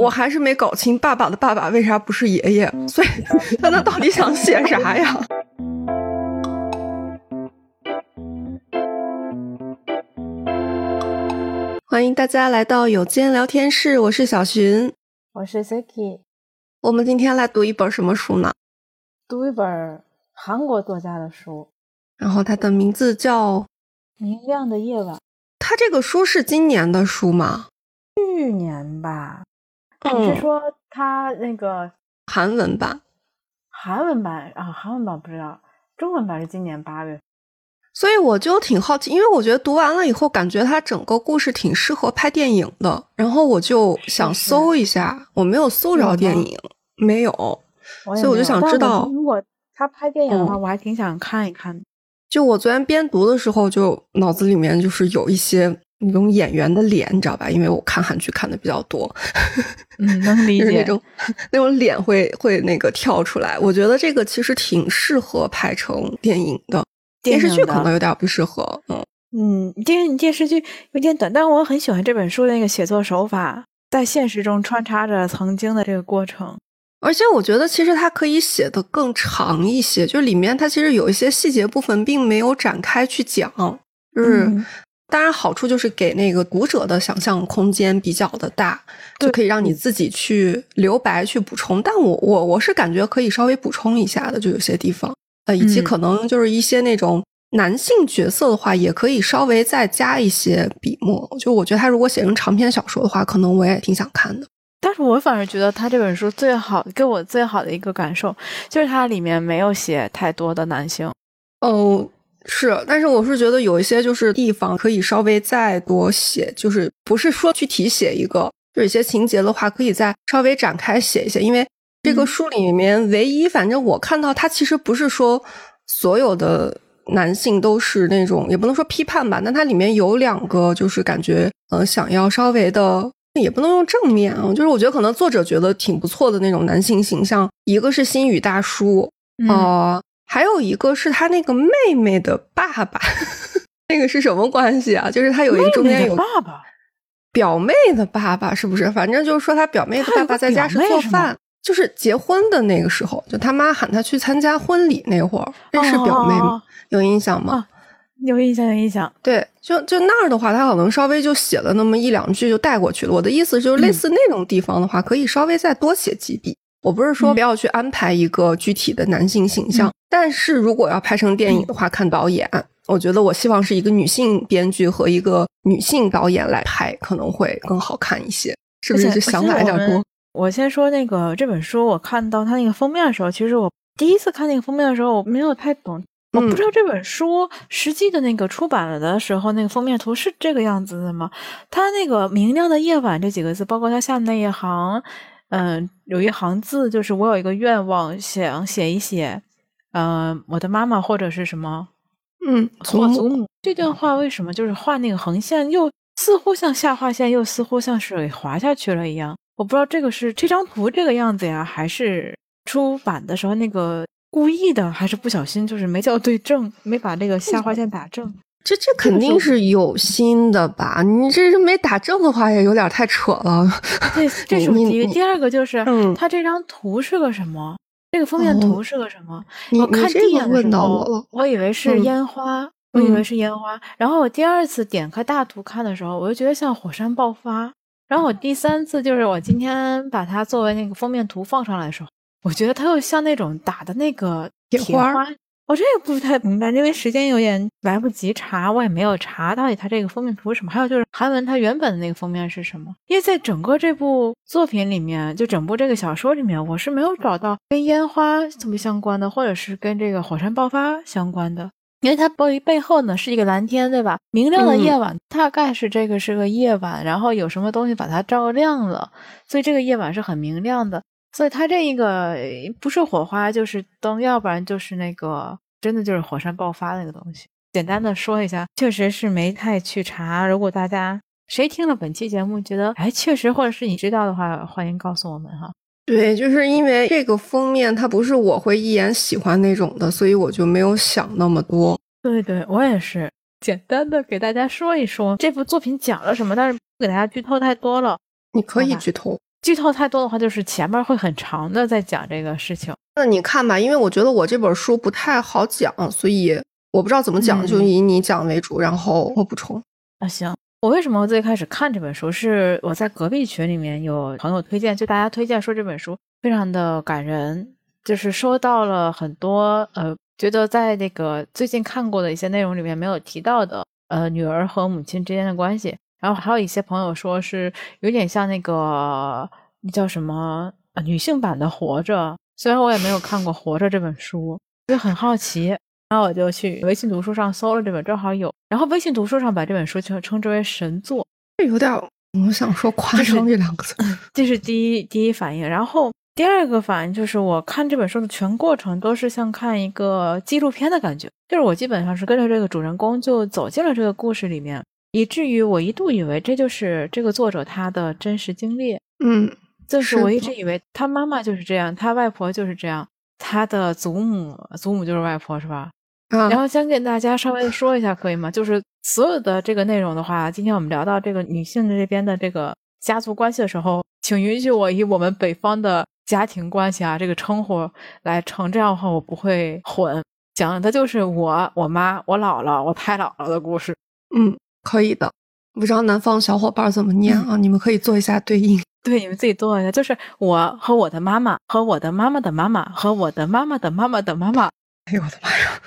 我还是没搞清爸爸的爸爸为啥不是爷爷，所以 他那到底想写啥呀？欢迎大家来到有间聊天室，我是小寻，我是 Siki。我们今天来读一本什么书呢？读一本韩国作家的书，然后它的名字叫《明亮的夜晚》。它这个书是今年的书吗？去年吧。你是说他那个韩文版？韩文版啊，韩文版不知道，中文版是今年八月。所以我就挺好奇，因为我觉得读完了以后，感觉它整个故事挺适合拍电影的。然后我就想搜一下，我没有搜着电影，没有，所以我就想知道，如果他拍电影的话，我还挺想看一看。就我昨天边读的时候，就脑子里面就是有一些。那种演员的脸，你知道吧？因为我看韩剧看的比较多，嗯，能理解 那种 那种脸会会那个跳出来。我觉得这个其实挺适合拍成电影的，电视剧可能有点不适合。嗯嗯，电电视剧有点短，但我很喜欢这本书的那个写作手法，在现实中穿插着曾经的这个过程。而且我觉得其实它可以写的更长一些，就里面它其实有一些细节部分并没有展开去讲，就是。当然，好处就是给那个读者的想象空间比较的大，就可以让你自己去留白去补充。但我我我是感觉可以稍微补充一下的，就有些地方，呃，以及可能就是一些那种男性角色的话，也可以稍微再加一些笔墨。就我觉得他如果写成长篇小说的话，可能我也挺想看的。但是我反而觉得他这本书最好给我最好的一个感受，就是它里面没有写太多的男性。哦。是，但是我是觉得有一些就是地方可以稍微再多写，就是不是说具体写一个，就有些情节的话可以再稍微展开写一些。因为这个书里面唯一，反正我看到它其实不是说所有的男性都是那种，也不能说批判吧，但它里面有两个就是感觉呃想要稍微的，也不能用正面啊，就是我觉得可能作者觉得挺不错的那种男性形象，一个是心宇大叔啊。还有一个是他那个妹妹的爸爸，那个是什么关系啊？就是他有一个中间有爸爸，表妹的爸爸是不是？反正就是说他表妹的爸爸在家是做饭，就是结婚的那个时候，就他妈喊他去参加婚礼那会儿，那是表妹吗？有印象吗？有印象，有印象。对，就就那儿的话，他可能稍微就写了那么一两句就带过去了。我的意思就是，类似那种地方的话，可以稍微再多写几笔。我不是说不要去安排一个具体的男性形象，但是如果要拍成电影的话，看导演，我觉得我希望是一个女性编剧和一个女性导演来拍，可能会更好看一些，是不是？就想法有点多。我先说那个这本书，我看到它那个封面的时候，其实我第一次看那个封面的时候，我没有太懂，我不知道这本书实际的那个出版了的时候，那个封面图是这个样子的吗？它那个“明亮的夜晚”这几个字，包括它下面那一行。嗯，有一行字，就是我有一个愿望，想写一写，嗯，我的妈妈或者是什么，嗯，祖母。这段话为什么就是画那个横线，又似乎像下划线，又似乎像水滑下去了一样？我不知道这个是这张图这个样子呀，还是出版的时候那个故意的，还是不小心就是没校对正，没把这个下划线打正。这这肯定是有心的吧？你这是没打正的话，也有点太扯了。对，这是第一个。第二个就是，他这张图是个什么？这个封面图是个什么？我看第一眼的时候，我以为是烟花，我以为是烟花。然后我第二次点开大图看的时候，我就觉得像火山爆发。然后我第三次就是我今天把它作为那个封面图放上来的时候，我觉得它又像那种打的那个铁花。我这个不太明白，因为时间有点来不及查，我也没有查到底它这个封面图是什么。还有就是韩文它原本的那个封面是什么？因为在整个这部作品里面，就整部这个小说里面，我是没有找到跟烟花特别相关的，或者是跟这个火山爆发相关的。因为它背背后呢是一个蓝天，对吧？明亮的夜晚，大概是这个是个夜晚，然后有什么东西把它照亮了，所以这个夜晚是很明亮的。所以它这一个不是火花就是灯，要不然就是那个真的就是火山爆发那个东西。简单的说一下，确实是没太去查。如果大家谁听了本期节目觉得哎确实，或者是你知道的话，欢迎告诉我们哈。对，就是因为这个封面它不是我会一眼喜欢那种的，所以我就没有想那么多。对对，我也是简单的给大家说一说这部作品讲了什么，但是不给大家剧透太多了。你可以剧透。剧透太多的话，就是前面会很长的在讲这个事情。那你看吧，因为我觉得我这本书不太好讲，所以我不知道怎么讲，就以你讲为主，然后我补充。啊，行。我为什么最开始看这本书？是我在隔壁群里面有朋友推荐，就大家推荐说这本书非常的感人，就是说到了很多呃，觉得在那个最近看过的一些内容里面没有提到的呃，女儿和母亲之间的关系。然后还有一些朋友说是有点像那个那叫什么女性版的《活着》，虽然我也没有看过《活着》这本书，就很好奇，然后我就去微信读书上搜了这本，正好有。然后微信读书上把这本书就称之为神作，这有点我想说夸张这两个字，这是第一第一反应。然后第二个反应就是我看这本书的全过程都是像看一个纪录片的感觉，就是我基本上是跟着这个主人公就走进了这个故事里面。以至于我一度以为这就是这个作者他的真实经历，嗯，就是我一直以为他妈妈就是这样，他外婆就是这样，他的祖母祖母就是外婆是吧？嗯然后先给大家稍微说一下可以吗？就是所有的这个内容的话，今天我们聊到这个女性这边的这个家族关系的时候，请允许我以我们北方的家庭关系啊这个称呼来称，这样的话我不会混。讲的就是我我妈我姥姥我太姥姥的故事，嗯。可以的，不知道南方小伙伴怎么念啊？你们可以做一下对应，对，你们自己做一下。就是我和我的妈妈，和我的妈妈的妈妈，和我的妈妈的妈妈的妈妈。哎呦我的妈呀！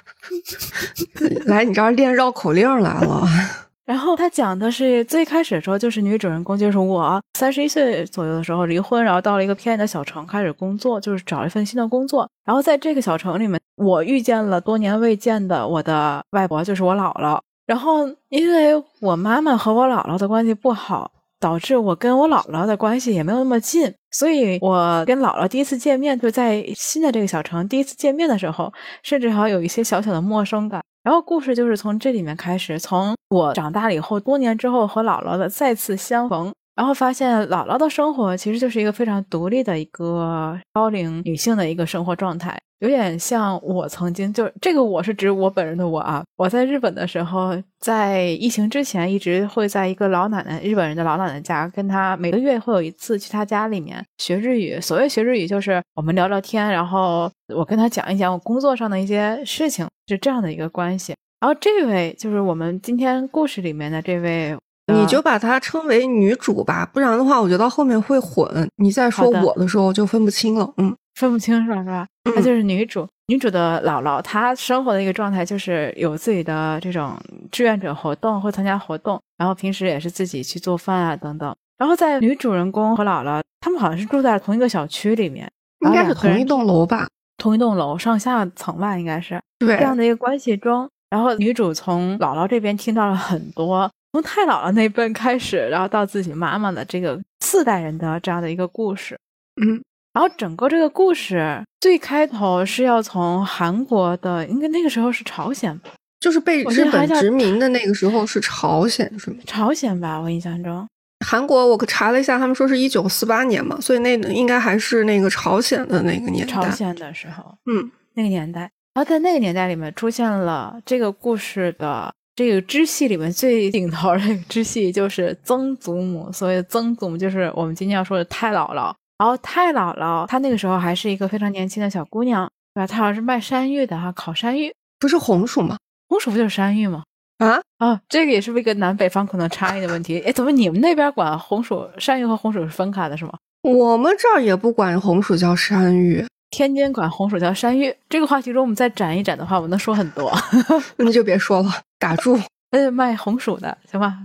来，你这儿练绕口令来了。然后他讲的是最开始的时候，就是女主人公就是我三十一岁左右的时候离婚，然后到了一个偏远的小城开始工作，就是找一份新的工作。然后在这个小城里面，我遇见了多年未见的我的外婆，就是我姥姥。然后，因为我妈妈和我姥姥的关系不好，导致我跟我姥姥的关系也没有那么近，所以我跟姥姥第一次见面，就在新的这个小城第一次见面的时候，甚至还有一些小小的陌生感。然后故事就是从这里面开始，从我长大了以后，多年之后和姥姥的再次相逢。然后发现姥姥的生活其实就是一个非常独立的一个高龄女性的一个生活状态，有点像我曾经就这个我是指我本人的我啊，我在日本的时候，在疫情之前一直会在一个老奶奶日本人的老奶奶家，跟她每个月会有一次去她家里面学日语。所谓学日语就是我们聊聊天，然后我跟她讲一讲我工作上的一些事情，是这样的一个关系。然后这位就是我们今天故事里面的这位。你就把她称为女主吧，不然的话，我觉得后面会混。你再说我的时候就分不清了，嗯，分不清是吧？是吧？她就是女主，女主的姥姥，她生活的一个状态就是有自己的这种志愿者活动，会参加活动，然后平时也是自己去做饭啊等等。然后在女主人公和姥姥，他们好像是住在同一个小区里面，应该是同一栋楼吧？同一栋楼上下层吧，应该是对这样的一个关系中。然后女主从姥姥这边听到了很多。从太姥姥那辈开始，然后到自己妈妈的这个四代人的这样的一个故事，嗯，然后整个这个故事最开头是要从韩国的，应该那个时候是朝鲜吧，就是被日本殖民的那个时候是朝鲜是吗？朝鲜吧，我印象中，韩国我查了一下，他们说是一九四八年嘛，所以那应该还是那个朝鲜的那个年代，朝鲜的时候，嗯，那个年代，然后在那个年代里面出现了这个故事的。这个支系里面最顶头的支系就是曾祖母，所谓的曾祖母就是我们今天要说的太姥姥。然后太姥姥她那个时候还是一个非常年轻的小姑娘，对吧？她好像是卖山芋的哈，烤山芋，不是红薯吗？红薯不就是山芋吗？啊啊，这个也是一个南北方可能差异的问题。哎，怎么你们那边管红薯山芋和红薯是分开的，是吗？我们这儿也不管红薯叫山芋。天津管红薯叫山芋，这个话题中我们再展一展的话，我能说很多。那就别说了，打住。呃，卖红薯的行吧？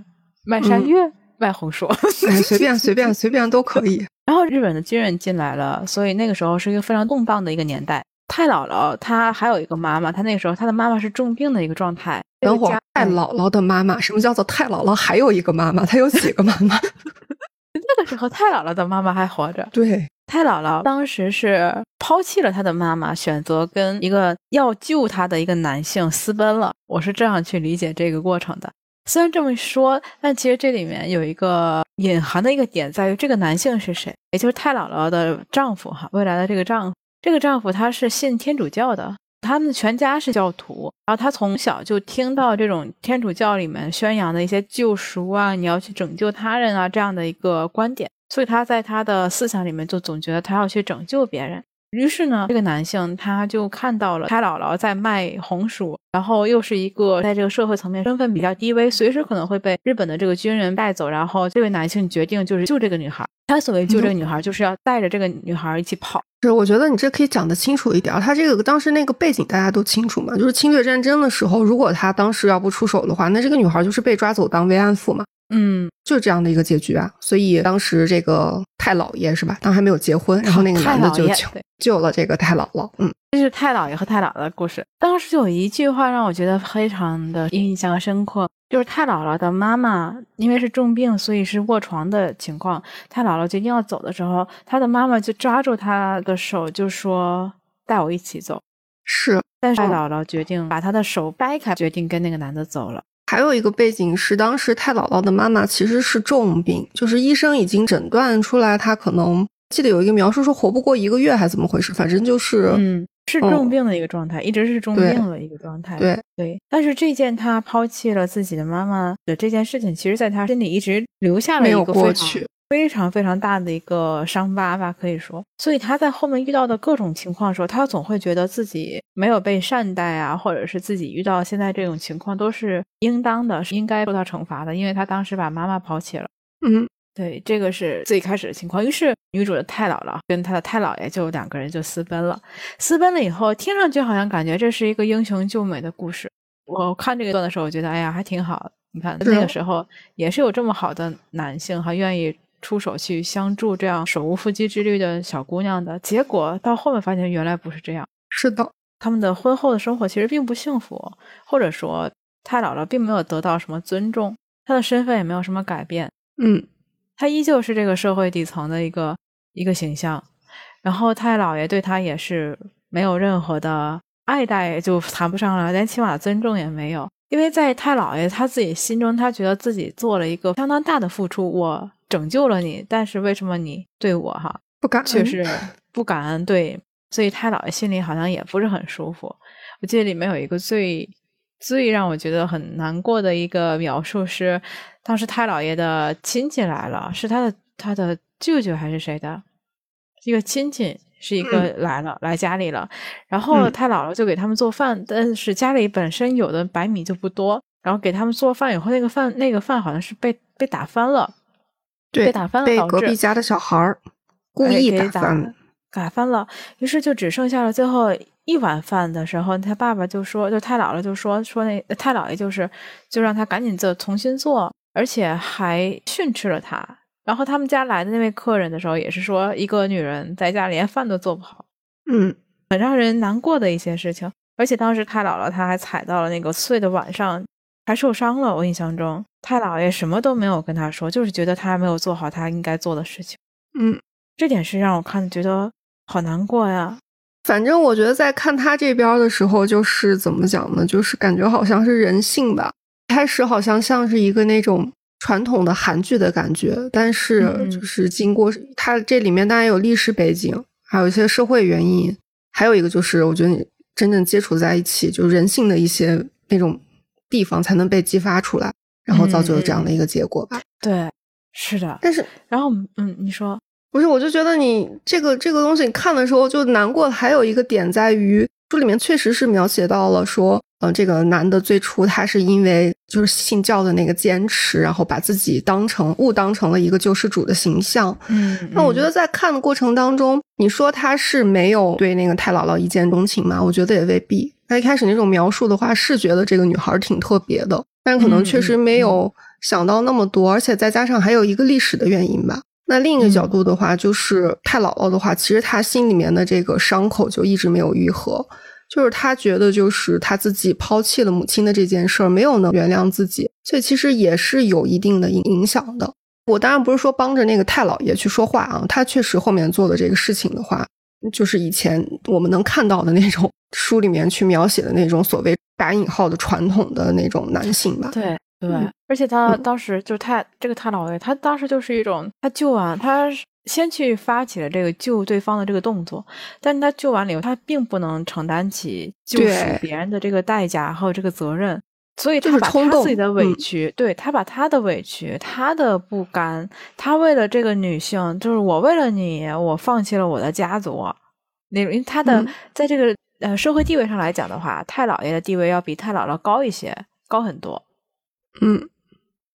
卖山芋，卖红薯，哎，随便随便随便都可以。然后日本的军人进来了，所以那个时候是一个非常动荡的一个年代。太姥姥她还有一个妈妈，她那个时候她的妈妈是重病的一个状态。等会儿，太姥姥的妈妈，什么叫做太姥姥还有一个妈妈？她有几个妈妈？那个时候太姥姥的妈妈还活着。对。太姥姥当时是抛弃了她的妈妈，选择跟一个要救她的一个男性私奔了。我是这样去理解这个过程的。虽然这么说，但其实这里面有一个隐含的一个点，在于这个男性是谁，也就是太姥姥的丈夫哈，未来的这个丈夫。这个丈夫他是信天主教的，他们全家是教徒。然后他从小就听到这种天主教里面宣扬的一些救赎啊，你要去拯救他人啊这样的一个观点。所以他在他的思想里面就总觉得他要去拯救别人。于是呢，这个男性他就看到了他姥姥在卖红薯，然后又是一个在这个社会层面身份比较低微，随时可能会被日本的这个军人带走。然后这位男性决定就是救这个女孩。他所谓救这个女孩，就是要带着这个女孩一起跑。是，我觉得你这可以讲得清楚一点。他这个当时那个背景大家都清楚嘛，就是侵略战争的时候，如果他当时要不出手的话，那这个女孩就是被抓走当慰安妇嘛。嗯，就是这样的一个结局啊。所以当时这个太老爷是吧？当时还没有结婚，然后那个男的就救救了这个太姥姥。嗯，这是太姥爷和太姥姥的故事。当时就有一句话让我觉得非常的印象深刻，就是太姥姥的妈妈因为是重病，所以是卧床的情况。太姥姥决定要走的时候，她的妈妈就抓住她的手，就说：“带我一起走。”是，但是太姥姥决定把她的手掰开，决定跟那个男的走了。还有一个背景是，当时太姥姥的妈妈其实是重病，就是医生已经诊断出来，她可能记得有一个描述说活不过一个月，还怎么回事？反正就是，嗯，是重病的一个状态，一直是重病的一个状态。对对，但是这件他抛弃了自己的妈妈的这件事情，其实在他心里一直留下了一个过去。非常非常大的一个伤疤吧，可以说，所以他在后面遇到的各种情况的时候，他总会觉得自己没有被善待啊，或者是自己遇到现在这种情况都是应当的，是应该受到惩罚的，因为他当时把妈妈抛弃了。嗯，对，这个是最开始的情况。于是女主的太姥姥跟她的太姥爷就两个人就私奔了。私奔了以后，听上去好像感觉这是一个英雄救美的故事。我看这个段的时候，我觉得哎呀，还挺好。你看那个时候也是有这么好的男性哈，愿意。出手去相助这样手无缚鸡之力的小姑娘的结果，到后面发现原来不是这样。是的，他们的婚后的生活其实并不幸福，或者说太姥姥并没有得到什么尊重，她的身份也没有什么改变。嗯，她依旧是这个社会底层的一个一个形象。然后太姥爷对他也是没有任何的爱戴，就谈不上了，连起码尊重也没有。因为在太姥爷他自己心中，他觉得自己做了一个相当大的付出，我。拯救了你，但是为什么你对我哈不感恩？确实 不感恩，对，所以太姥爷心里好像也不是很舒服。我记得里面有一个最最让我觉得很难过的一个描述是，当时太姥爷的亲戚来了，是他的他的舅舅还是谁的一个亲戚，是一个来了来家里了，然后太姥姥就给他们做饭，但是家里本身有的白米就不多，然后给他们做饭以后，那个饭那个饭好像是被被打翻了。对被打翻了，被隔壁家的小孩儿故意打翻，打翻了。于是就只剩下了最后一碗饭的时候，他爸爸就说，就太姥姥就说说那太姥爷就是，就让他赶紧做重新做，而且还训斥了他。然后他们家来的那位客人的时候，也是说一个女人在家连饭都做不好，嗯，很让人难过的一些事情。而且当时太姥姥她还踩到了那个碎的碗上。还受伤了，我印象中太姥爷什么都没有跟他说，就是觉得他没有做好他应该做的事情。嗯，这点是让我看觉得好难过呀。反正我觉得在看他这边的时候，就是怎么讲呢？就是感觉好像是人性吧。开始好像像是一个那种传统的韩剧的感觉，但是就是经过他这里面当然有历史背景，还有一些社会原因，还有一个就是我觉得你真正接触在一起，就是人性的一些那种。地方才能被激发出来，然后造就了这样的一个结果吧。对，是的。但是，然后，嗯，你说不是？我就觉得你这个这个东西你看的时候就难过。还有一个点在于，书里面确实是描写到了说，嗯，这个男的最初他是因为就是信教的那个坚持，然后把自己当成误当成了一个救世主的形象。嗯，那我觉得在看的过程当中，你说他是没有对那个太姥姥一见钟情吗？我觉得也未必。他一开始那种描述的话，是觉得这个女孩挺特别的，但可能确实没有想到那么多，而且再加上还有一个历史的原因吧。那另一个角度的话，就是太姥姥的话，其实她心里面的这个伤口就一直没有愈合，就是她觉得就是她自己抛弃了母亲的这件事儿，没有能原谅自己，所以其实也是有一定的影影响的。我当然不是说帮着那个太姥爷去说话啊，他确实后面做的这个事情的话。就是以前我们能看到的那种 书里面去描写的那种所谓打引号的传统的那种男性吧。对对，而且他当时就是他这个太老爷，他当时就是一种他救完，他先去发起了这个救对方的这个动作，但是他救完了以后，他并不能承担起救赎别人的这个代价还有这个责任。所以他把他自己的委屈，对他把他的委屈、他的不甘，他为了这个女性，就是我为了你，我放弃了我的家族。那因为他的在这个呃社会地位上来讲的话，太姥爷的地位要比太姥姥高一些，高很多。嗯，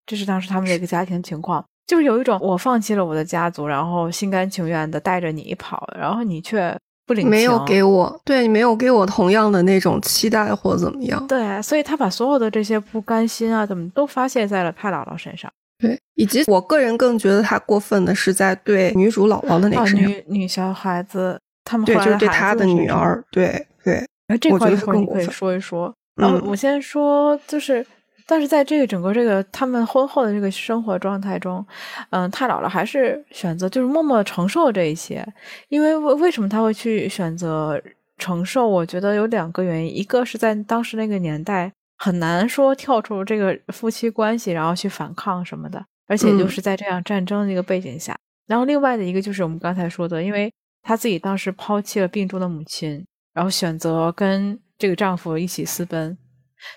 这是当时他们的一个家庭情况，就是有一种我放弃了我的家族，然后心甘情愿的带着你跑，然后你却。不领情，没有给我，对你没有给我同样的那种期待或怎么样？对，所以他把所有的这些不甘心啊，怎么都发泄在了太姥姥身上。对，以及我个人更觉得他过分的是在对女主姥姥的那个女女小孩子，他们对就是对他的女儿，对对。哎，这块一会儿你可以说一说。嗯，我先说就是。但是在这个整个这个他们婚后的这个生活状态中，嗯，太姥姥还是选择就是默默承受这一些，因为为为什么他会去选择承受？我觉得有两个原因，一个是在当时那个年代很难说跳出这个夫妻关系，然后去反抗什么的，而且就是在这样战争的一个背景下，然后另外的一个就是我们刚才说的，因为她自己当时抛弃了病重的母亲，然后选择跟这个丈夫一起私奔。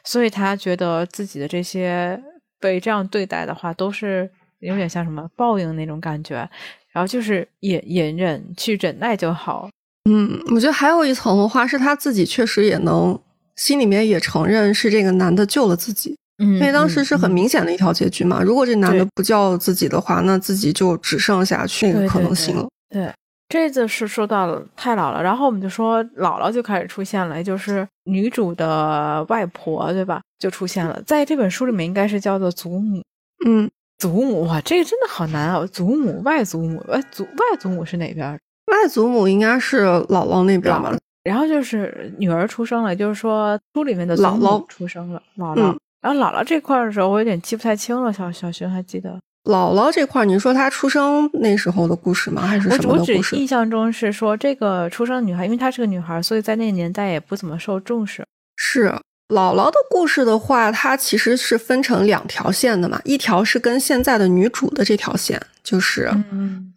所以她觉得自己的这些被这样对待的话，都是有点像什么报应那种感觉，然后就是隐隐忍去忍耐就好。嗯，我觉得还有一层的话，是她自己确实也能心里面也承认是这个男的救了自己。嗯，因为当时是很明显的一条结局嘛，如果这男的不叫自己的话，那自己就只剩下去那个可能性了。对。这次是说到了太姥姥，然后我们就说姥姥就开始出现了，也就是女主的外婆，对吧？就出现了，在这本书里面应该是叫做祖母。嗯，祖母哇，这个真的好难啊！祖母、外祖母，外祖外祖母是哪边？外祖母应该是姥姥那边吧？然后就是女儿出生了，就是说书里面的姥姥出生了，姥姥。然后姥姥这块的时候，我有点记不太清了。小小熊还记得？姥姥这块，你说她出生那时候的故事吗？还是什么的故事？印象中是说这个出生女孩，因为她是个女孩，所以在那个年代也不怎么受重视。是姥姥的故事的话，它其实是分成两条线的嘛，一条是跟现在的女主的这条线，就是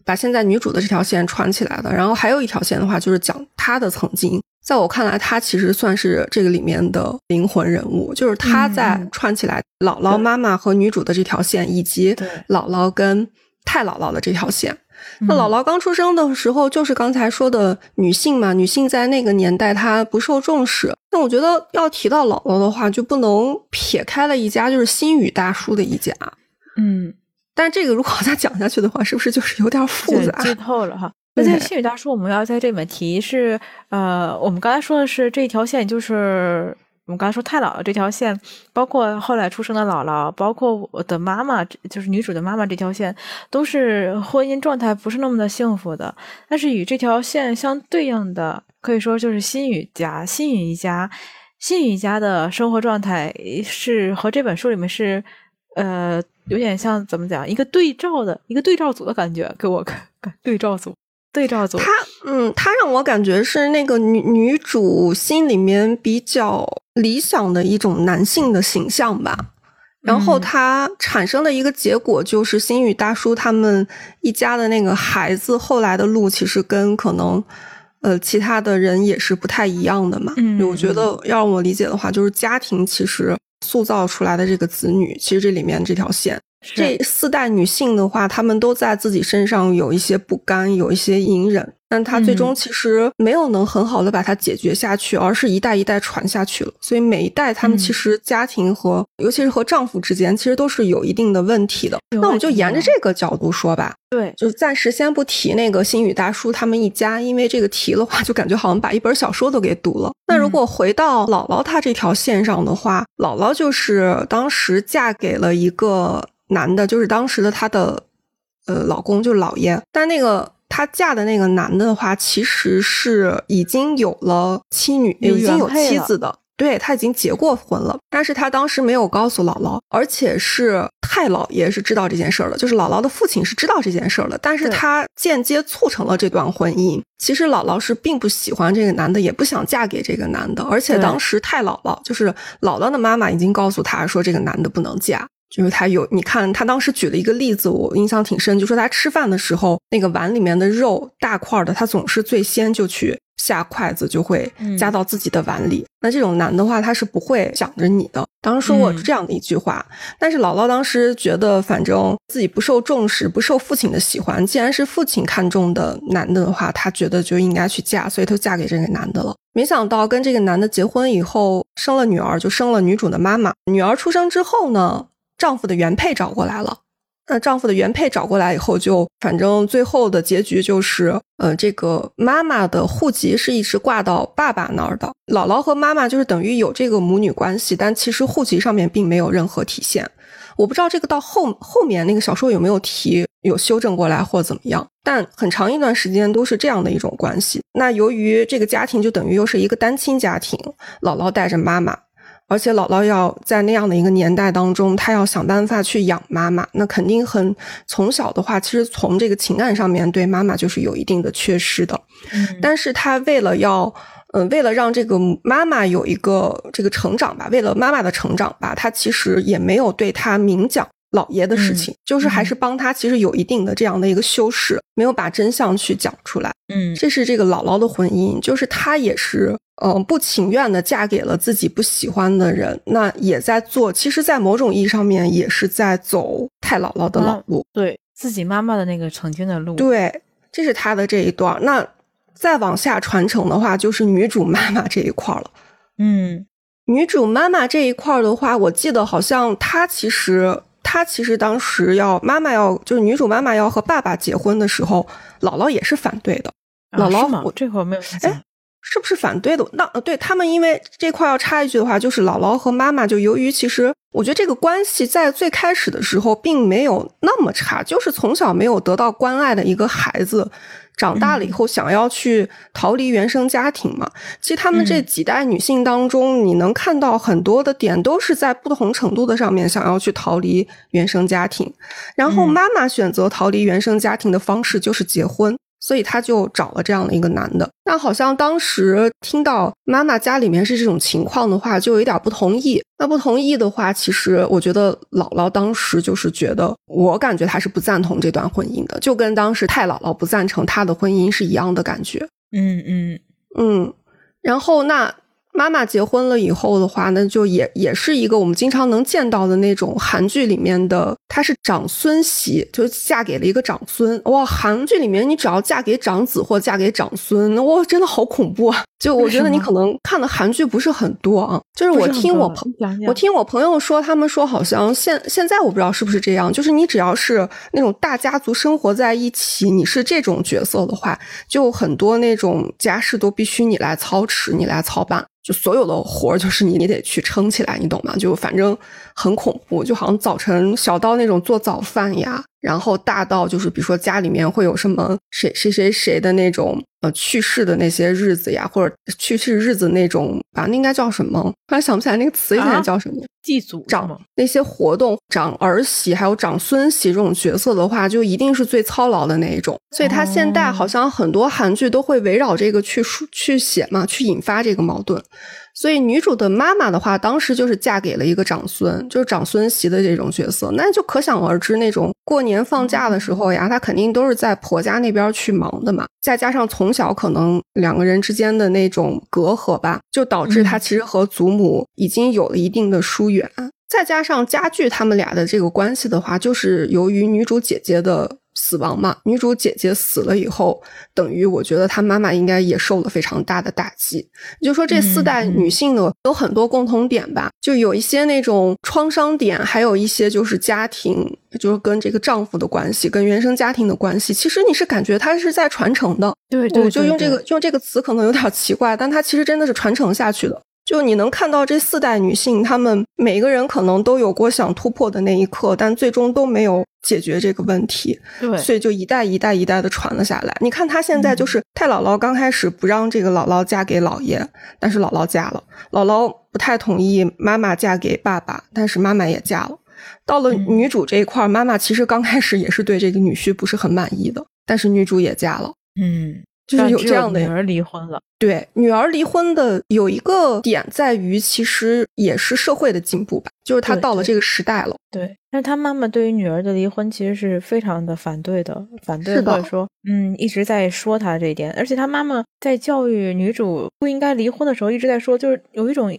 把现在女主的这条线串起来的，然后还有一条线的话，就是讲她的曾经。在我看来，他其实算是这个里面的灵魂人物，就是他在串起来姥姥、妈妈和女主的这条线，以及姥姥跟太姥姥的这条线。那姥姥刚出生的时候，就是刚才说的女性嘛，女性在那个年代她不受重视。那我觉得要提到姥姥的话，就不能撇开了一家，就是新宇大叔的一家。嗯，但这个如果再讲下去的话，是不是就是有点复杂？剧透了哈。那在新宇大叔，我们要在这里面提是，呃，我们刚才说的是这一条线，就是我们刚才说太姥姥这条线，包括后来出生的姥姥，包括我的妈妈，就是女主的妈妈这条线，都是婚姻状态不是那么的幸福的。但是与这条线相对应的，可以说就是新宇家，新宇一家，新宇一家的生活状态是和这本书里面是，呃，有点像怎么讲，一个对照的一个对照组的感觉，给我看对照组。对照组，他嗯，他让我感觉是那个女女主心里面比较理想的一种男性的形象吧。然后他产生的一个结果就是，星宇大叔他们一家的那个孩子后来的路，其实跟可能呃其他的人也是不太一样的嘛。嗯，我觉得要让我理解的话，就是家庭其实塑造出来的这个子女，其实这里面这条线。这四代女性的话，她们都在自己身上有一些不甘，有一些隐忍，但她最终其实没有能很好的把它解决下去，而是一代一代传下去了。所以每一代，她们其实家庭和尤其是和丈夫之间，其实都是有一定的问题的。那我们就沿着这个角度说吧。对，就暂时先不提那个星宇大叔他们一家，因为这个提的话，就感觉好像把一本小说都给读了。那如果回到姥姥她这条线上的话，姥姥就是当时嫁给了一个。男的，就是当时的她的呃老公，就是老爷。但那个她嫁的那个男的话，其实是已经有了妻女，已经有妻子的。对他已经结过婚了，但是他当时没有告诉姥姥，而且是太姥爷是知道这件事儿的，就是姥姥的父亲是知道这件事儿的。但是他间接促成了这段婚姻。其实姥姥是并不喜欢这个男的，也不想嫁给这个男的。而且当时太姥姥，就是姥姥的妈妈，已经告诉他说，这个男的不能嫁。就是他有，你看他当时举了一个例子，我印象挺深，就说他吃饭的时候，那个碗里面的肉大块的，他总是最先就去下筷子就会夹到自己的碗里。那这种男的话，他是不会想着你的。当时说过这样的一句话，但是姥姥当时觉得，反正自己不受重视，不受父亲的喜欢。既然是父亲看中的男的的话，她觉得就应该去嫁，所以她嫁给这个男的了。没想到跟这个男的结婚以后，生了女儿，就生了女主的妈妈。女儿出生之后呢，丈夫的原配找过来了。那丈夫的原配找过来以后，就反正最后的结局就是，呃，这个妈妈的户籍是一直挂到爸爸那儿的，姥姥和妈妈就是等于有这个母女关系，但其实户籍上面并没有任何体现。我不知道这个到后后面那个小说有没有提，有修正过来或怎么样，但很长一段时间都是这样的一种关系。那由于这个家庭就等于又是一个单亲家庭，姥姥带着妈妈。而且姥姥要在那样的一个年代当中，她要想办法去养妈妈，那肯定很从小的话，其实从这个情感上面对妈妈就是有一定的缺失的。嗯，但是她为了要，嗯，为了让这个妈妈有一个这个成长吧，为了妈妈的成长吧，她其实也没有对她明讲姥爷的事情，就是还是帮他其实有一定的这样的一个修饰，没有把真相去讲出来。嗯，这是这个姥姥的婚姻，就是她也是。嗯，不情愿的嫁给了自己不喜欢的人，那也在做。其实，在某种意义上面，也是在走太姥姥的老路，对自己妈妈的那个曾经的路。对，这是她的这一段。那再往下传承的话，就是女主妈妈这一块了。嗯，女主妈妈这一块的话，我记得好像她其实，她其实当时要妈妈要，就是女主妈妈要和爸爸结婚的时候，姥姥也是反对的。姥姥，我这会儿没有哎。是不是反对的？那对他们，因为这块要插一句的话，就是姥姥和妈妈，就由于其实我觉得这个关系在最开始的时候并没有那么差，就是从小没有得到关爱的一个孩子，长大了以后想要去逃离原生家庭嘛。其实他们这几代女性当中，你能看到很多的点都是在不同程度的上面想要去逃离原生家庭，然后妈妈选择逃离原生家庭的方式就是结婚。所以他就找了这样的一个男的，但好像当时听到妈妈家里面是这种情况的话，就有点不同意。那不同意的话，其实我觉得姥姥当时就是觉得，我感觉她是不赞同这段婚姻的，就跟当时太姥姥不赞成她的婚姻是一样的感觉。嗯嗯嗯，然后那。妈妈结婚了以后的话，那就也也是一个我们经常能见到的那种韩剧里面的，她是长孙媳，就嫁给了一个长孙。哇，韩剧里面你只要嫁给长子或嫁给长孙，哇，真的好恐怖啊！就我觉得你可能看的韩剧不是很多啊。就是我听我朋我听我朋友说，他们说好像现现在我不知道是不是这样，就是你只要是那种大家族生活在一起，你是这种角色的话，就很多那种家事都必须你来操持，你来操办。就所有的活儿，就是你，你得去撑起来，你懂吗？就反正很恐怖，就好像早晨小到那种做早饭呀。然后大到就是，比如说家里面会有什么谁谁谁谁的那种呃去世的那些日子呀，或者去世日子那种啊，那应该叫什么？突然想不起来那个词现在叫什么？祭祖长那些活动，长儿媳还有长孙媳这种角色的话，就一定是最操劳的那一种。所以他现在好像很多韩剧都会围绕这个去说去写嘛，去引发这个矛盾。所以女主的妈妈的话，当时就是嫁给了一个长孙，就是长孙媳的这种角色，那就可想而知，那种过年放假的时候呀，她肯定都是在婆家那边去忙的嘛。再加上从小可能两个人之间的那种隔阂吧，就导致她其实和祖母已经有了一定的疏远。再加上加剧他们俩的这个关系的话，就是由于女主姐姐的。死亡嘛，女主姐姐死了以后，等于我觉得她妈妈应该也受了非常大的打击。就说这四代女性呢，有很多共同点吧，就有一些那种创伤点，还有一些就是家庭，就是跟这个丈夫的关系，跟原生家庭的关系。其实你是感觉她是在传承的，对，我就用这个用这个词可能有点奇怪，但它其实真的是传承下去的。就你能看到这四代女性，她们每个人可能都有过想突破的那一刻，但最终都没有解决这个问题。对，所以就一代一代一代的传了下来。你看，她现在就是太姥姥刚开始不让这个姥姥嫁给姥爷，但是姥姥嫁了；姥姥不太同意妈妈嫁给爸爸，但是妈妈也嫁了。到了女主这一块，妈妈其实刚开始也是对这个女婿不是很满意的，但是女主也嫁了。嗯。就是有这样的女儿离婚了。对，女儿离婚的有一个点在于，其实也是社会的进步吧，就是她到了这个时代了。对，但是她妈妈对于女儿的离婚其实是非常的反对的，反对或者说，嗯，一直在说她这一点。而且她妈妈在教育女主不应该离婚的时候，一直在说，就是有一种，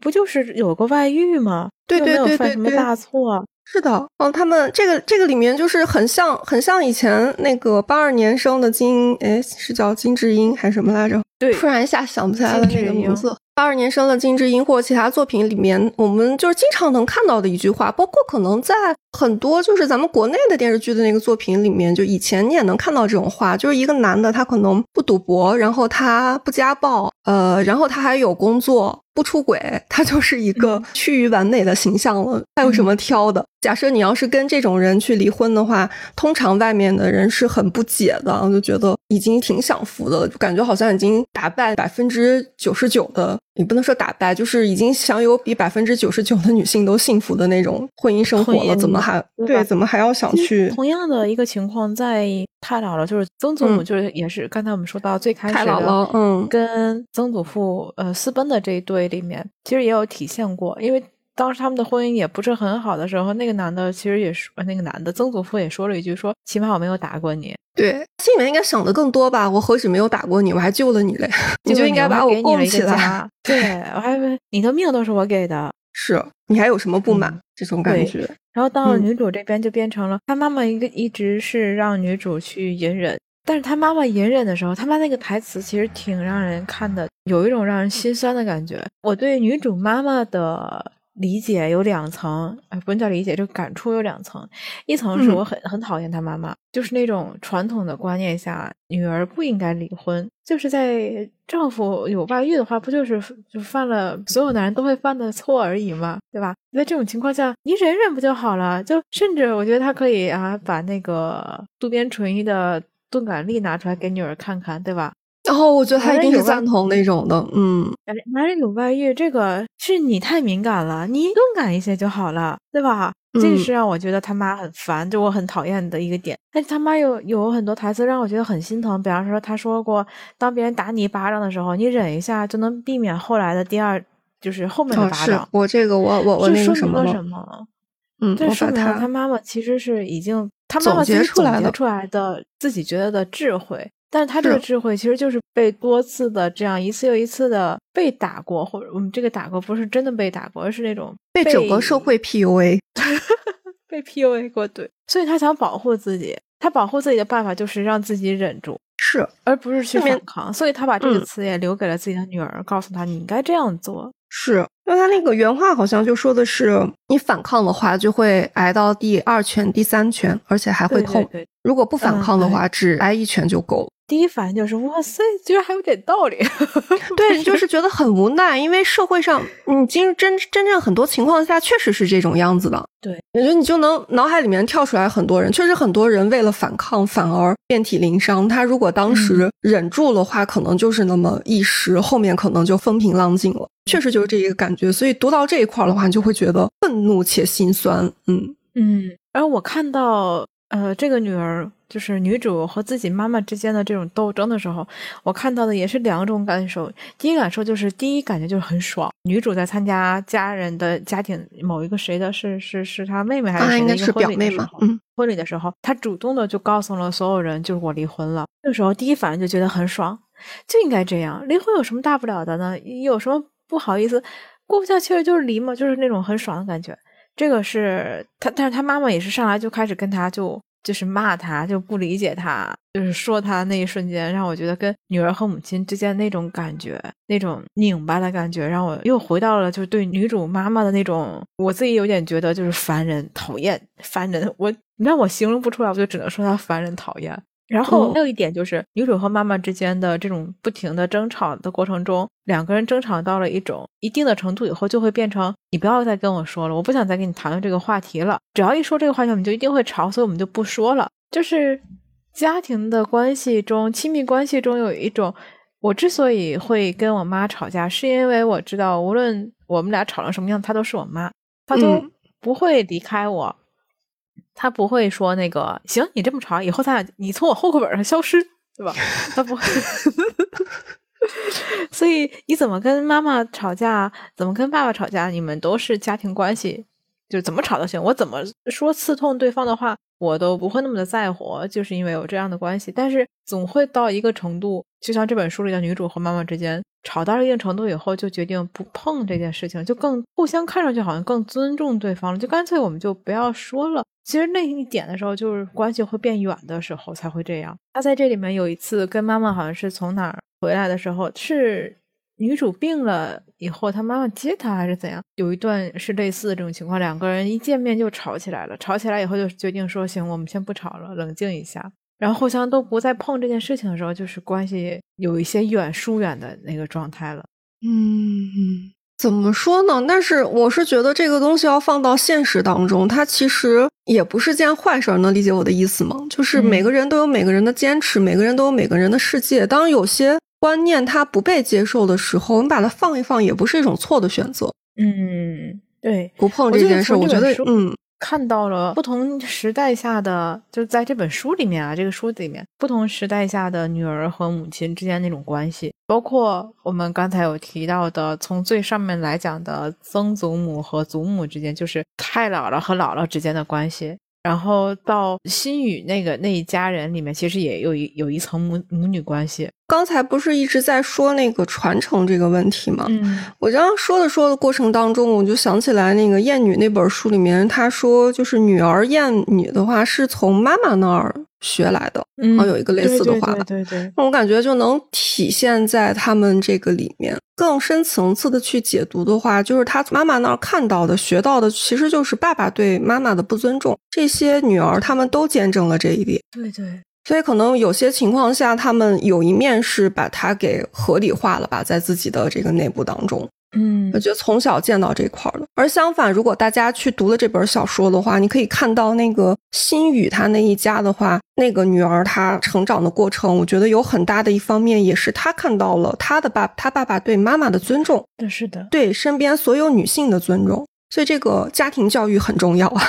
不就是有个外遇吗？对对对对对，犯什么大错？是的，嗯，他们这个这个里面就是很像很像以前那个八二年生的金，哎，是叫金智英还是什么来着？对，突然一下想不起来了那个名字。八二年生的金智英或其他作品里面，我们就是经常能看到的一句话，包括可能在很多就是咱们国内的电视剧的那个作品里面，就以前你也能看到这种话，就是一个男的他可能不赌博，然后他不家暴，呃，然后他还有工作。不出轨，他就是一个趋于完美的形象了。他有什么挑的？假设你要是跟这种人去离婚的话，通常外面的人是很不解的，就觉得已经挺享福的了，就感觉好像已经打败百分之九十九的。你不能说打败，就是已经享有比百分之九十九的女性都幸福的那种婚姻生活了，怎么还对？怎么还要想去？同样的一个情况，在太姥姥，就是曾祖母，就是也是刚才我们说到最开始太姥姥，嗯，跟曾祖父呃私奔的这一对里面，其实也有体现过，因为。当时他们的婚姻也不是很好的时候，那个男的其实也说，那个男的曾祖父也说了一句，说起码我没有打过你。对，心里面应该想的更多吧？我何止没有打过你，我还救了你嘞！你就应该把我供起来。对，我还以为你的命都是我给的。是你还有什么不满？这种感觉。然后到了女主这边，就变成了她妈妈一个一直是让女主去隐忍，但是她妈妈隐忍的时候，她妈那个台词其实挺让人看的，有一种让人心酸的感觉。我对女主妈妈的。理解有两层，哎，不能叫理解，就感触有两层。一层是我很很讨厌他妈妈，就是那种传统的观念下，女儿不应该离婚。就是在丈夫有外遇的话，不就是就犯了所有男人都会犯的错而已嘛？对吧？在这种情况下，你忍忍不就好了？就甚至我觉得他可以啊，把那个渡边淳一的钝感力拿出来给女儿看看，对吧？然后我觉得他一定是赞同那种的，嗯，男人有外遇，这个是你太敏感了，你钝感一些就好了，对吧？这个是让我觉得他妈很烦，就我很讨厌的一个点。但是他妈有有很多台词让我觉得很心疼，比方说他说过，当别人打你一巴掌的时候，你忍一下就能避免后来的第二，就是后面的巴掌。我这个我我我那个什么什么，嗯，这说明他妈妈其实是已经他妈妈总结出来出来的自己觉得的智慧。但是他这个智慧其实就是被多次的这样一次又一次的被打过，或者我们这个打过不是真的被打过，而是那种被整个社会 PUA，被 PUA 过，对，所以他想保护自己，他保护自己的办法就是让自己忍住，是，而不是去反抗，所以他把这个词也留给了自己的女儿，告诉他你应该这样做。是，因为他那个原话好像就说的是，你反抗的话就会挨到第二拳、第三拳，而且还会痛；如果不反抗的话，只挨一拳就够了。第一反应就是哇塞，居然还有点道理。对，就是觉得很无奈，因为社会上，嗯，今真真正很多情况下确实是这种样子的。对，我觉得你就能脑海里面跳出来很多人，确实很多人为了反抗反而遍体鳞伤。他如果当时忍住的话，可能就是那么一时，后面可能就风平浪静了。确实就是这一个感觉。所以读到这一块的话，你就会觉得愤怒且心酸。嗯嗯，而我看到呃这个女儿。就是女主和自己妈妈之间的这种斗争的时候，我看到的也是两种感受。第一感受就是，第一感觉就是很爽。女主在参加家人的家庭某一个谁的是是是她妹妹还是谁的一个婚礼的时候，婚礼的时候，她主动的就告诉了所有人，就是我离婚了。那个时候第一反应就觉得很爽，就应该这样。离婚有什么大不了的呢？有什么不好意思？过不下去了就是离嘛，就是那种很爽的感觉。这个是她，但是她妈妈也是上来就开始跟她就。就是骂他，就不理解他，就是说他那一瞬间，让我觉得跟女儿和母亲之间那种感觉，那种拧巴的感觉，让我又回到了就是对女主妈妈的那种，我自己有点觉得就是烦人、讨厌、烦人。我你让我形容不出来，我就只能说他烦人、讨厌。然后还有一点就是，女主和妈妈之间的这种不停的争吵的过程中，两个人争吵到了一种一定的程度以后，就会变成你不要再跟我说了，我不想再跟你谈论这个话题了。只要一说这个话题，我们就一定会吵，所以我们就不说了。就是家庭的关系中，亲密关系中有一种，我之所以会跟我妈吵架，是因为我知道，无论我们俩吵成什么样，她都是我妈，她都不会离开我。他不会说那个行，你这么吵，以后咱俩你从我户口本上消失，对吧？他不会。所以你怎么跟妈妈吵架，怎么跟爸爸吵架，你们都是家庭关系，就怎么吵都行。我怎么说刺痛对方的话，我都不会那么的在乎，就是因为有这样的关系。但是总会到一个程度，就像这本书里的女主和妈妈之间吵到了一定程度以后，就决定不碰这件事情，就更互相看上去好像更尊重对方了，就干脆我们就不要说了。其实那一点的时候，就是关系会变远的时候才会这样。他在这里面有一次跟妈妈好像是从哪儿回来的时候，是女主病了以后，他妈妈接她还是怎样？有一段是类似的这种情况，两个人一见面就吵起来了。吵起来以后就决定说：“行，我们先不吵了，冷静一下。”然后互相都不再碰这件事情的时候，就是关系有一些远疏远的那个状态了。嗯。怎么说呢？但是我是觉得这个东西要放到现实当中，它其实也不是件坏事儿。能理解我的意思吗？就是每个人都有每个人的坚持，每个人都有每个人的世界。当有些观念它不被接受的时候，你把它放一放，也不是一种错的选择。嗯，对，不碰这件事，我觉得，嗯。看到了不同时代下的，就在这本书里面啊，这个书里面不同时代下的女儿和母亲之间那种关系，包括我们刚才有提到的，从最上面来讲的曾祖母和祖母之间，就是太姥姥和姥姥之间的关系。然后到新宇那个那一家人里面，其实也有一有一层母母女关系。刚才不是一直在说那个传承这个问题吗？嗯，我刚刚说的说的过程当中，我就想起来那个艳女那本书里面，他说就是女儿艳女的话是从妈妈那儿。学来的，然后有一个类似的话吧，对对，那我感觉就能体现在他们这个里面。更深层次的去解读的话，就是他从妈妈那儿看到的、学到的，其实就是爸爸对妈妈的不尊重。这些女儿他们都见证了这一点，对对。所以可能有些情况下，他们有一面是把它给合理化了吧，在自己的这个内部当中。嗯，我觉得从小见到这块儿了。而相反，如果大家去读了这本小说的话，你可以看到那个新宇他那一家的话，那个女儿她成长的过程，我觉得有很大的一方面也是她看到了她的爸，她爸爸对妈妈的尊重，是的，对身边所有女性的尊重。所以这个家庭教育很重要啊。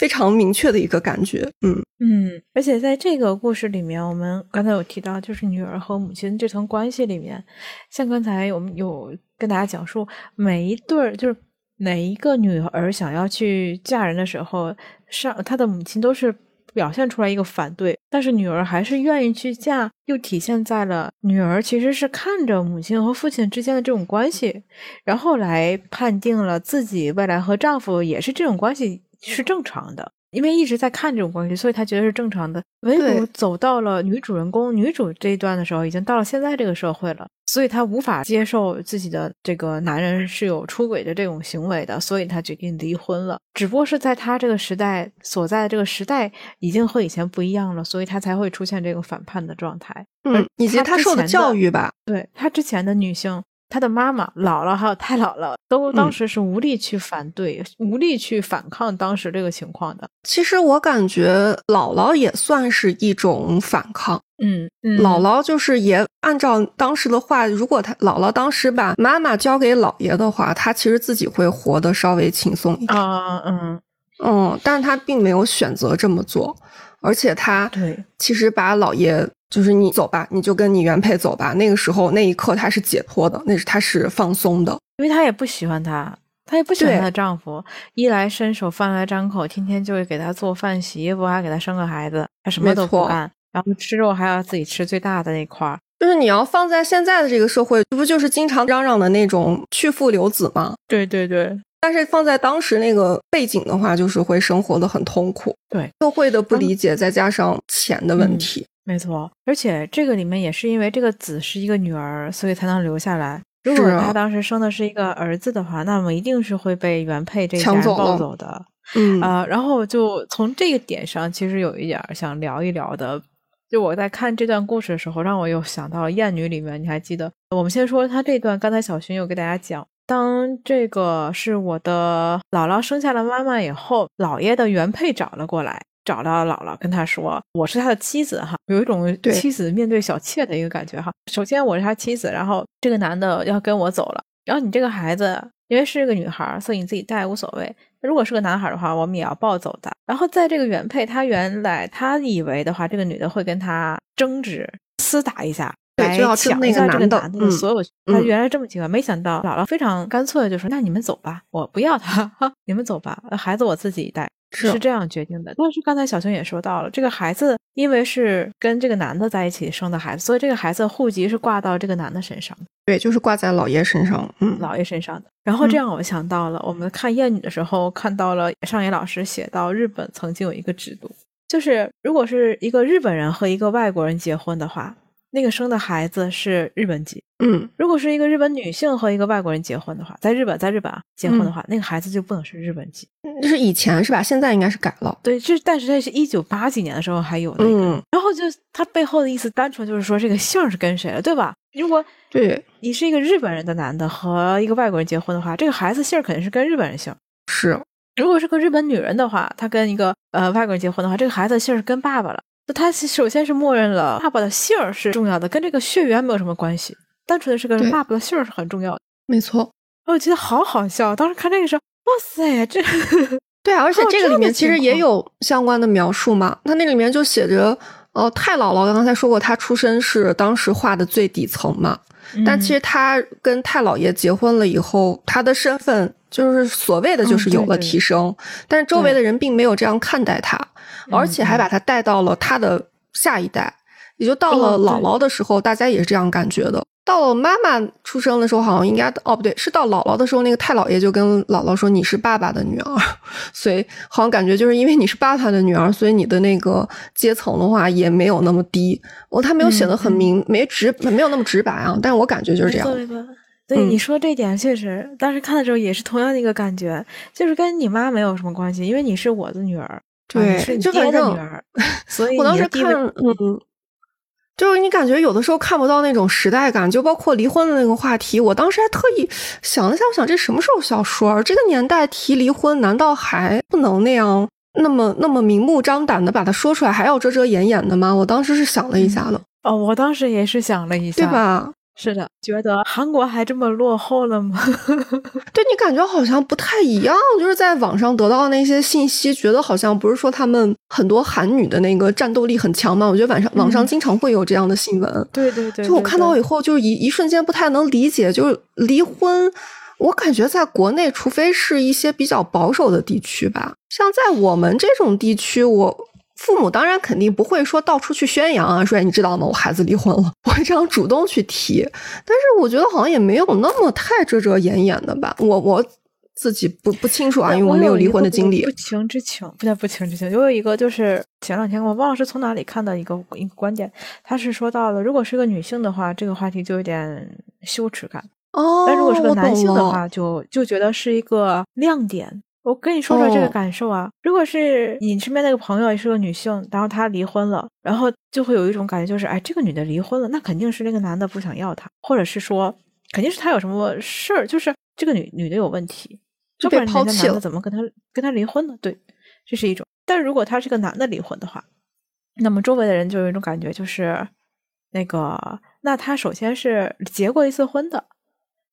非常明确的一个感觉，嗯嗯，而且在这个故事里面，我们刚才有提到，就是女儿和母亲这层关系里面，像刚才我们有跟大家讲述，每一对儿就是哪一个女儿想要去嫁人的时候，上她的母亲都是表现出来一个反对，但是女儿还是愿意去嫁，又体现在了女儿其实是看着母亲和父亲之间的这种关系，然后来判定了自己未来和丈夫也是这种关系。是正常的，因为一直在看这种关系，所以他觉得是正常的。唯独走到了女主人公女主这一段的时候，已经到了现在这个社会了，所以他无法接受自己的这个男人是有出轨的这种行为的，所以他决定离婚了。只不过是在他这个时代所在的这个时代已经和以前不一样了，所以他才会出现这个反叛的状态。嗯，以及他受的教育吧，对他之前的女性。他的妈妈、姥姥还有太姥姥都当时是无力去反对、无力去反抗当时这个情况的。其实我感觉姥姥也算是一种反抗。嗯，姥姥就是也按照当时的话，如果他姥姥当时把妈妈交给姥爷的话，他其实自己会活得稍微轻松一点。啊，嗯嗯，但是他并没有选择这么做，而且他对其实把姥爷。就是你走吧，你就跟你原配走吧。那个时候那一刻她是解脱的，那是她是放松的，因为她也不喜欢他，她也不喜欢她的丈夫，衣来伸手饭来张口，天天就会给他做饭、洗衣服，还给他生个孩子，她什么都不干，然后吃肉还要自己吃最大的那块儿。就是你要放在现在的这个社会，这不就是经常嚷嚷的那种去父留子吗？对对对。但是放在当时那个背景的话，就是会生活的很痛苦，对社会的不理解，再加上钱的问题。没错，而且这个里面也是因为这个子是一个女儿，所以才能留下来。如果他当时生的是一个儿子的话，那么一定是会被原配这家人抱走的。嗯啊，然后就从这个点上，其实有一点想聊一聊的。就我在看这段故事的时候，让我又想到了《艳女》里面，你还记得？我们先说他这段，刚才小薰有给大家讲，当这个是我的姥姥生下了妈妈以后，姥爷的原配找了过来。找到姥姥，跟他说：“我是他的妻子，哈，有一种妻子面对小妾的一个感觉，哈。首先我是他妻子，然后这个男的要跟我走了，然后你这个孩子因为是个女孩，所以你自己带无所谓。如果是个男孩的话，我们也要抱走的。然后在这个原配，他原来他以为的话，这个女的会跟他争执，厮打一下。对，就要争那个男的所有。他原来这么情况，没想到姥姥非常干脆的就说：“那你们走吧，我不要他，你们走吧，孩子我自己带。”是这样决定的。但是刚才小熊也说到了，这个孩子因为是跟这个男的在一起生的孩子，所以这个孩子户籍是挂到这个男的身上。对，就是挂在姥爷身上，嗯，姥爷身上的。然后这样我想到了，我们看艳女的时候看到了上野老师写到，日本曾经有一个制度，就是如果是一个日本人和一个外国人结婚的话。那个生的孩子是日本籍，嗯，如果是一个日本女性和一个外国人结婚的话，在日本，在日本啊结婚的话，那个孩子就不能是日本籍。就是以前是吧？现在应该是改了。对，这但是这是一九八几年的时候还有那个，然后就他背后的意思，单纯就是说这个姓是跟谁了，对吧？如果对你是一个日本人的男的和一个外国人结婚的话，这个孩子姓肯定是跟日本人姓。是，如果是个日本女人的话，她跟一个呃外国人结婚的话，这个孩子姓是跟爸爸了。他首先是默认了爸爸的姓儿是重要的，跟这个血缘没有什么关系，单纯的是个爸爸的姓儿是很重要的。没错，我觉得好好笑。当时看这个时候，哇塞，这对啊，而且这个里面其实也有相关的描述嘛。他那里面就写着，哦，太姥姥刚才说过，她出身是当时画的最底层嘛。但其实她跟太姥爷结婚了以后，她的身份就是所谓的就是有了提升，但是周围的人并没有这样看待他。而且还把他带到了他的下一代，也就到了姥姥的时候，大家也是这样感觉的。到了妈妈出生的时候，好像应该哦不对，是到姥姥的时候，那个太姥爷就跟姥姥说：“你是爸爸的女儿。”所以好像感觉就是因为你是爸爸的女儿，所以你的那个阶层的话也没有那么低。我他没有写的很明，没直没有那么直白啊，但是我感觉就是这样。对你说这点确实，当时看的时候也是同样的一个感觉，就是跟你妈没有什么关系，因为你是我的女儿。对，是爹的女儿，所以我当时看，嗯，就是你感觉有的时候看不到那种时代感，就包括离婚的那个话题。我当时还特意想了下，我想这什么时候小说？这个年代提离婚，难道还不能那样那么那么明目张胆的把它说出来，还要遮遮掩掩的吗？我当时是想了一下的。哦，我当时也是想了一下，对吧？是的，觉得韩国还这么落后了吗？对你感觉好像不太一样，就是在网上得到那些信息，觉得好像不是说他们很多韩女的那个战斗力很强嘛？我觉得晚上网上经常会有这样的新闻。对对对，就我看到以后，就是一一瞬间不太能理解，就是离婚，我感觉在国内，除非是一些比较保守的地区吧，像在我们这种地区，我。父母当然肯定不会说到处去宣扬啊，说你知道吗？我孩子离婚了，不会这样主动去提。但是我觉得好像也没有那么太遮遮掩掩的吧。我我自己不不清楚啊，因为我没有离婚的经历。不情之请，不叫不情之请。我有一个就是前两天我忘了是从哪里看到一个一个观点，他是说到了，如果是个女性的话，这个话题就有点羞耻感哦；但如果是个男性的话，就就觉得是一个亮点。我跟你说说这个感受啊，如果是你身边那个朋友是个女性，然后她离婚了，然后就会有一种感觉，就是哎，这个女的离婚了，那肯定是那个男的不想要她，或者是说，肯定是他有什么事儿，就是这个女女的有问题，就被抛弃了，怎么跟她跟他离婚呢？对，这是一种。但如果他是个男的离婚的话，那么周围的人就有一种感觉，就是那个，那他首先是结过一次婚的，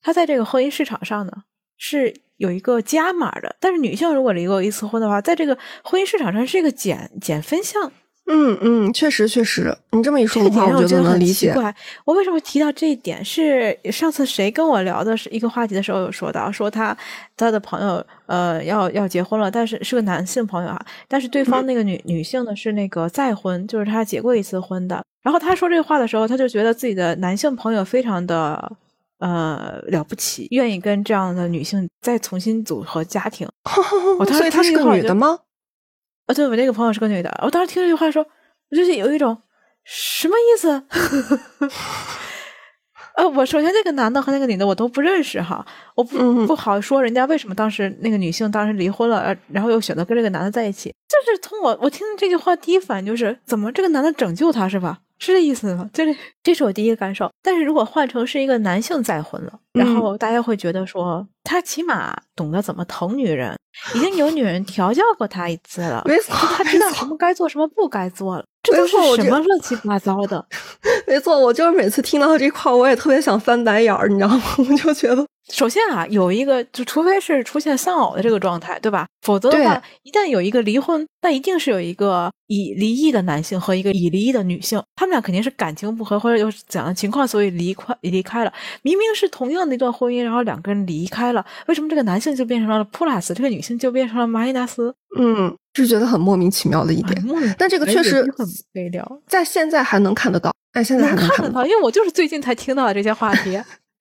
他在这个婚姻市场上呢是。有一个加码的，但是女性如果离过一次婚的话，在这个婚姻市场上是一个减减分项。嗯嗯，确实确实，你这么一说的话，我觉得能理解。我为什么提到这一点？是上次谁跟我聊的是一个话题的时候有说到，说他他的朋友呃要要结婚了，但是是个男性朋友啊，但是对方那个女女性呢是那个再婚，就是他结过一次婚的。然后他说这话的时候，他就觉得自己的男性朋友非常的。呃，了不起，愿意跟这样的女性再重新组合家庭。我当时她是个女的吗？啊，对，我那个朋友是个女的。我当时听这句话说，我就是有一种什么意思？呃，我首先这个男的和那个女的我都不认识哈，我不不好说人家为什么当时那个女性当时离婚了，然后又选择跟这个男的在一起。就是从我我听这句话第一反应就是，怎么这个男的拯救她是吧？是这意思吗？就是这是我第一个感受。但是如果换成是一个男性再婚了，然后大家会觉得说，他起码懂得怎么疼女人，已经有女人调教过他一次了，没错，他知道什么该做，什么不该做了。这都是什么乱七八糟的？没错，我就是每次听到这块，我也特别想翻白眼儿，你知道吗？我就觉得首先啊，有一个就除非是出现丧偶的这个状态，对吧？否则的话，一旦有一个离婚，那一定是有一个已离异的男性和一个已离异的女性，他们俩肯定是感情不和或者有怎样的情况，所以离开离开了。明明是同样的一段婚姻，然后两个人离开了，为什么这个男性就变成了 plus，，这个女性就变成了马伊纳斯？嗯，是觉得很莫名其妙的一点。但这个确实很悲凉，在现在还能看得到，哎，现在还能看得到，因为我就是最近才听到的这些话题。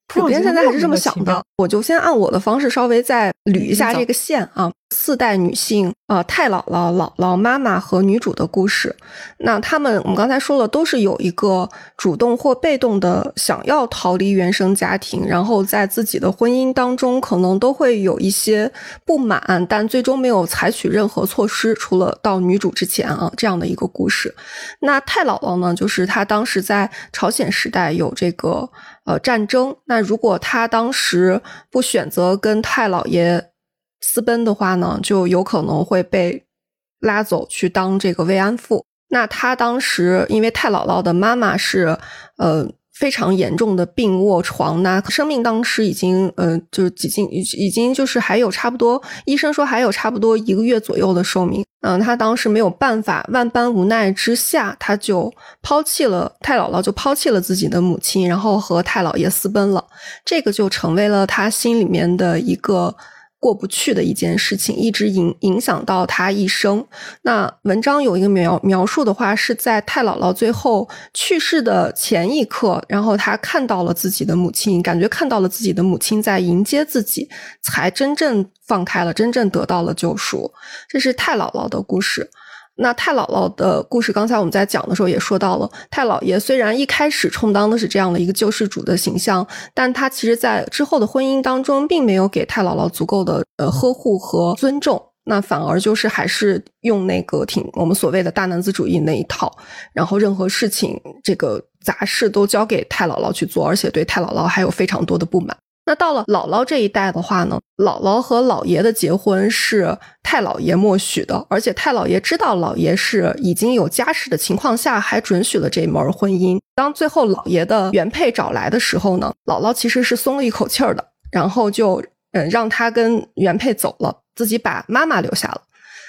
普遍现在还是这么想的，我就先按我的方式稍微再捋一下这个线啊。四代女性啊，太姥姥、姥姥、妈妈和女主的故事。那他们，我们刚才说了，都是有一个主动或被动的想要逃离原生家庭，然后在自己的婚姻当中，可能都会有一些不满，但最终没有采取任何措施，除了到女主之前啊这样的一个故事。那太姥姥呢，就是她当时在朝鲜时代有这个。呃，战争。那如果他当时不选择跟太姥爷私奔的话呢，就有可能会被拉走去当这个慰安妇。那他当时因为太姥姥的妈妈是呃。非常严重的病卧床，呐生命当时已经，呃，就是几近已已经就是还有差不多，医生说还有差不多一个月左右的寿命。嗯，他当时没有办法，万般无奈之下，他就抛弃了太姥姥，就抛弃了自己的母亲，然后和太姥爷私奔了。这个就成为了他心里面的一个。过不去的一件事情，一直影影响到他一生。那文章有一个描描述的话，是在太姥姥最后去世的前一刻，然后他看到了自己的母亲，感觉看到了自己的母亲在迎接自己，才真正放开了，真正得到了救赎。这是太姥姥的故事。那太姥姥的故事，刚才我们在讲的时候也说到了，太姥爷虽然一开始充当的是这样的一个救世主的形象，但他其实在之后的婚姻当中，并没有给太姥姥足够的呃呵护和尊重，那反而就是还是用那个挺我们所谓的大男子主义那一套，然后任何事情这个杂事都交给太姥姥去做，而且对太姥姥还有非常多的不满。那到了姥姥这一代的话呢，姥姥和姥爷的结婚是太姥爷默许的，而且太姥爷知道姥爷是已经有家室的情况下，还准许了这门婚姻。当最后姥爷的原配找来的时候呢，姥姥其实是松了一口气儿的，然后就嗯让他跟原配走了，自己把妈妈留下了。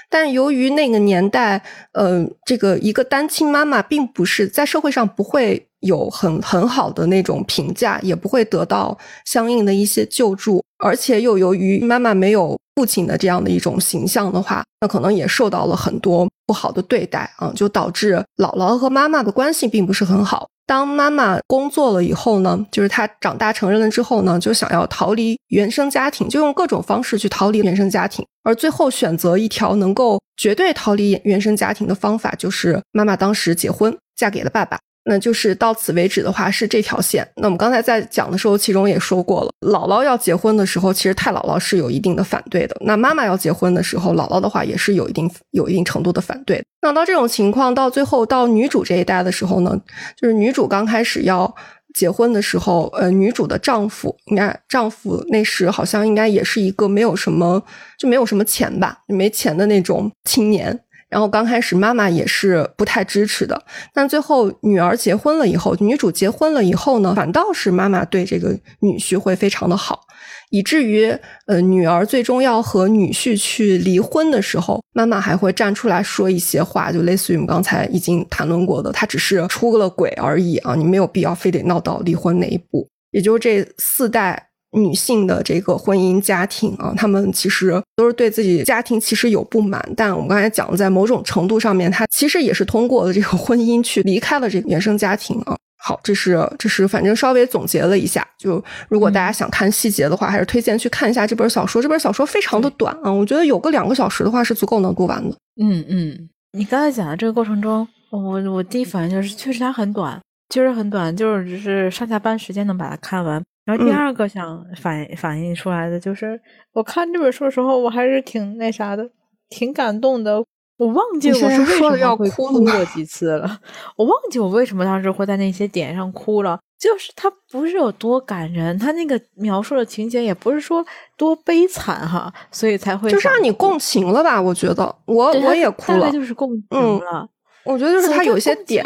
但由于那个年代，呃，这个一个单亲妈妈并不是在社会上不会有很很好的那种评价，也不会得到相应的一些救助，而且又由于妈妈没有父亲的这样的一种形象的话，那可能也受到了很多不好的对待啊，就导致姥姥和妈妈的关系并不是很好。当妈妈工作了以后呢，就是她长大成人了之后呢，就想要逃离原生家庭，就用各种方式去逃离原生家庭，而最后选择一条能够绝对逃离原生家庭的方法，就是妈妈当时结婚，嫁给了爸爸。那就是到此为止的话是这条线。那我们刚才在讲的时候，其中也说过了，姥姥要结婚的时候，其实太姥姥是有一定的反对的。那妈妈要结婚的时候，姥姥的话也是有一定有一定程度的反对。那到这种情况，到最后到女主这一代的时候呢，就是女主刚开始要结婚的时候，呃，女主的丈夫应该丈夫那时好像应该也是一个没有什么就没有什么钱吧，没钱的那种青年。然后刚开始妈妈也是不太支持的，但最后女儿结婚了以后，女主结婚了以后呢，反倒是妈妈对这个女婿会非常的好，以至于呃女儿最终要和女婿去离婚的时候，妈妈还会站出来说一些话，就类似于我们刚才已经谈论过的，他只是出了轨而已啊，你没有必要非得闹到离婚那一步。也就是这四代。女性的这个婚姻家庭啊，她们其实都是对自己家庭其实有不满，但我们刚才讲的，在某种程度上面，她其实也是通过了这个婚姻去离开了这个原生家庭啊。好，这是这是反正稍微总结了一下，就如果大家想看细节的话，还是推荐去看一下这本小说。这本小说非常的短啊，我觉得有个两个小时的话是足够能读完的。嗯嗯，你刚才讲的这个过程中，我我第一反应就是确实它很短，确实很短，就是只是上下班时间能把它看完。然后第二个想反反映出来的就是，我看这本书的时候，我还是挺那啥的，挺感动的。我忘记我是为什么会哭过几次了，我忘记我为什么当时会在那些点上哭了。就是它不是有多感人，它那个描述的情节也不是说多悲惨哈，所以才会就是让你共情了吧？我觉得我我也哭了，就是共情了。我觉得就是他有些点，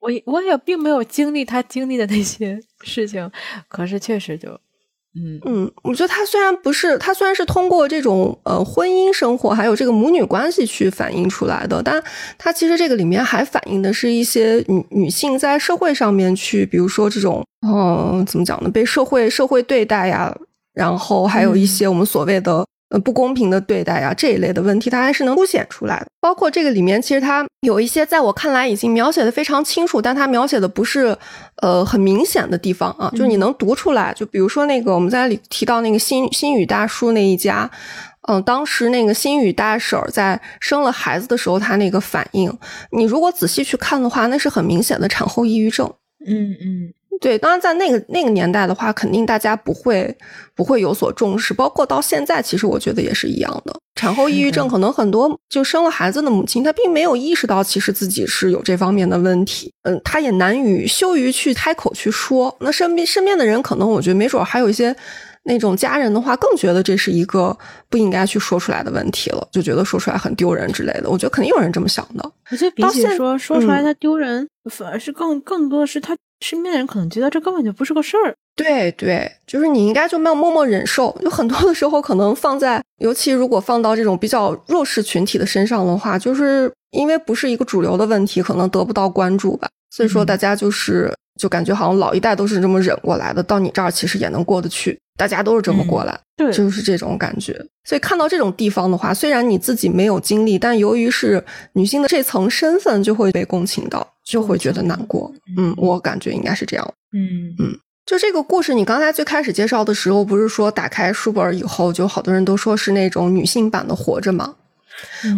我我也并没有经历他经历的那些事情，可是确实就嗯嗯，我觉得他虽然不是，他虽然是通过这种呃婚姻生活还有这个母女关系去反映出来的，但他其实这个里面还反映的是一些女女性在社会上面去，比如说这种嗯怎么讲呢，被社会社会对待呀，然后还有一些我们所谓的。不公平的对待呀，这一类的问题，它还是能凸显出来的。包括这个里面，其实它有一些在我看来已经描写的非常清楚，但它描写的不是呃很明显的地方啊，就是你能读出来。就比如说那个我们在里提到那个新新宇大叔那一家，嗯，当时那个新宇大婶在生了孩子的时候，她那个反应，你如果仔细去看的话，那是很明显的产后抑郁症。嗯嗯。对，当然在那个那个年代的话，肯定大家不会不会有所重视，包括到现在，其实我觉得也是一样的。产后抑郁症可能很多就生了孩子的母亲，她并没有意识到其实自己是有这方面的问题，嗯，她也难于羞于去开口去说。那身边身边的人可能我觉得没准还有一些那种家人的话，更觉得这是一个不应该去说出来的问题了，就觉得说出来很丢人之类的。我觉得肯定有人这么想的。我觉得比起说说出来他丢人，反而是更更多的是他。身边的人可能觉得这根本就不是个事儿，对对，就是你应该就没有默默忍受。有很多的时候，可能放在，尤其如果放到这种比较弱势群体的身上的话，就是因为不是一个主流的问题，可能得不到关注吧。所以说，大家就是就感觉好像老一代都是这么忍过来的，到你这儿其实也能过得去，大家都是这么过来，对，就是这种感觉。所以看到这种地方的话，虽然你自己没有经历，但由于是女性的这层身份，就会被共情到。就会觉得难过，嗯，我感觉应该是这样，嗯嗯，就这个故事，你刚才最开始介绍的时候，不是说打开书本以后，就好多人都说是那种女性版的《活着》吗？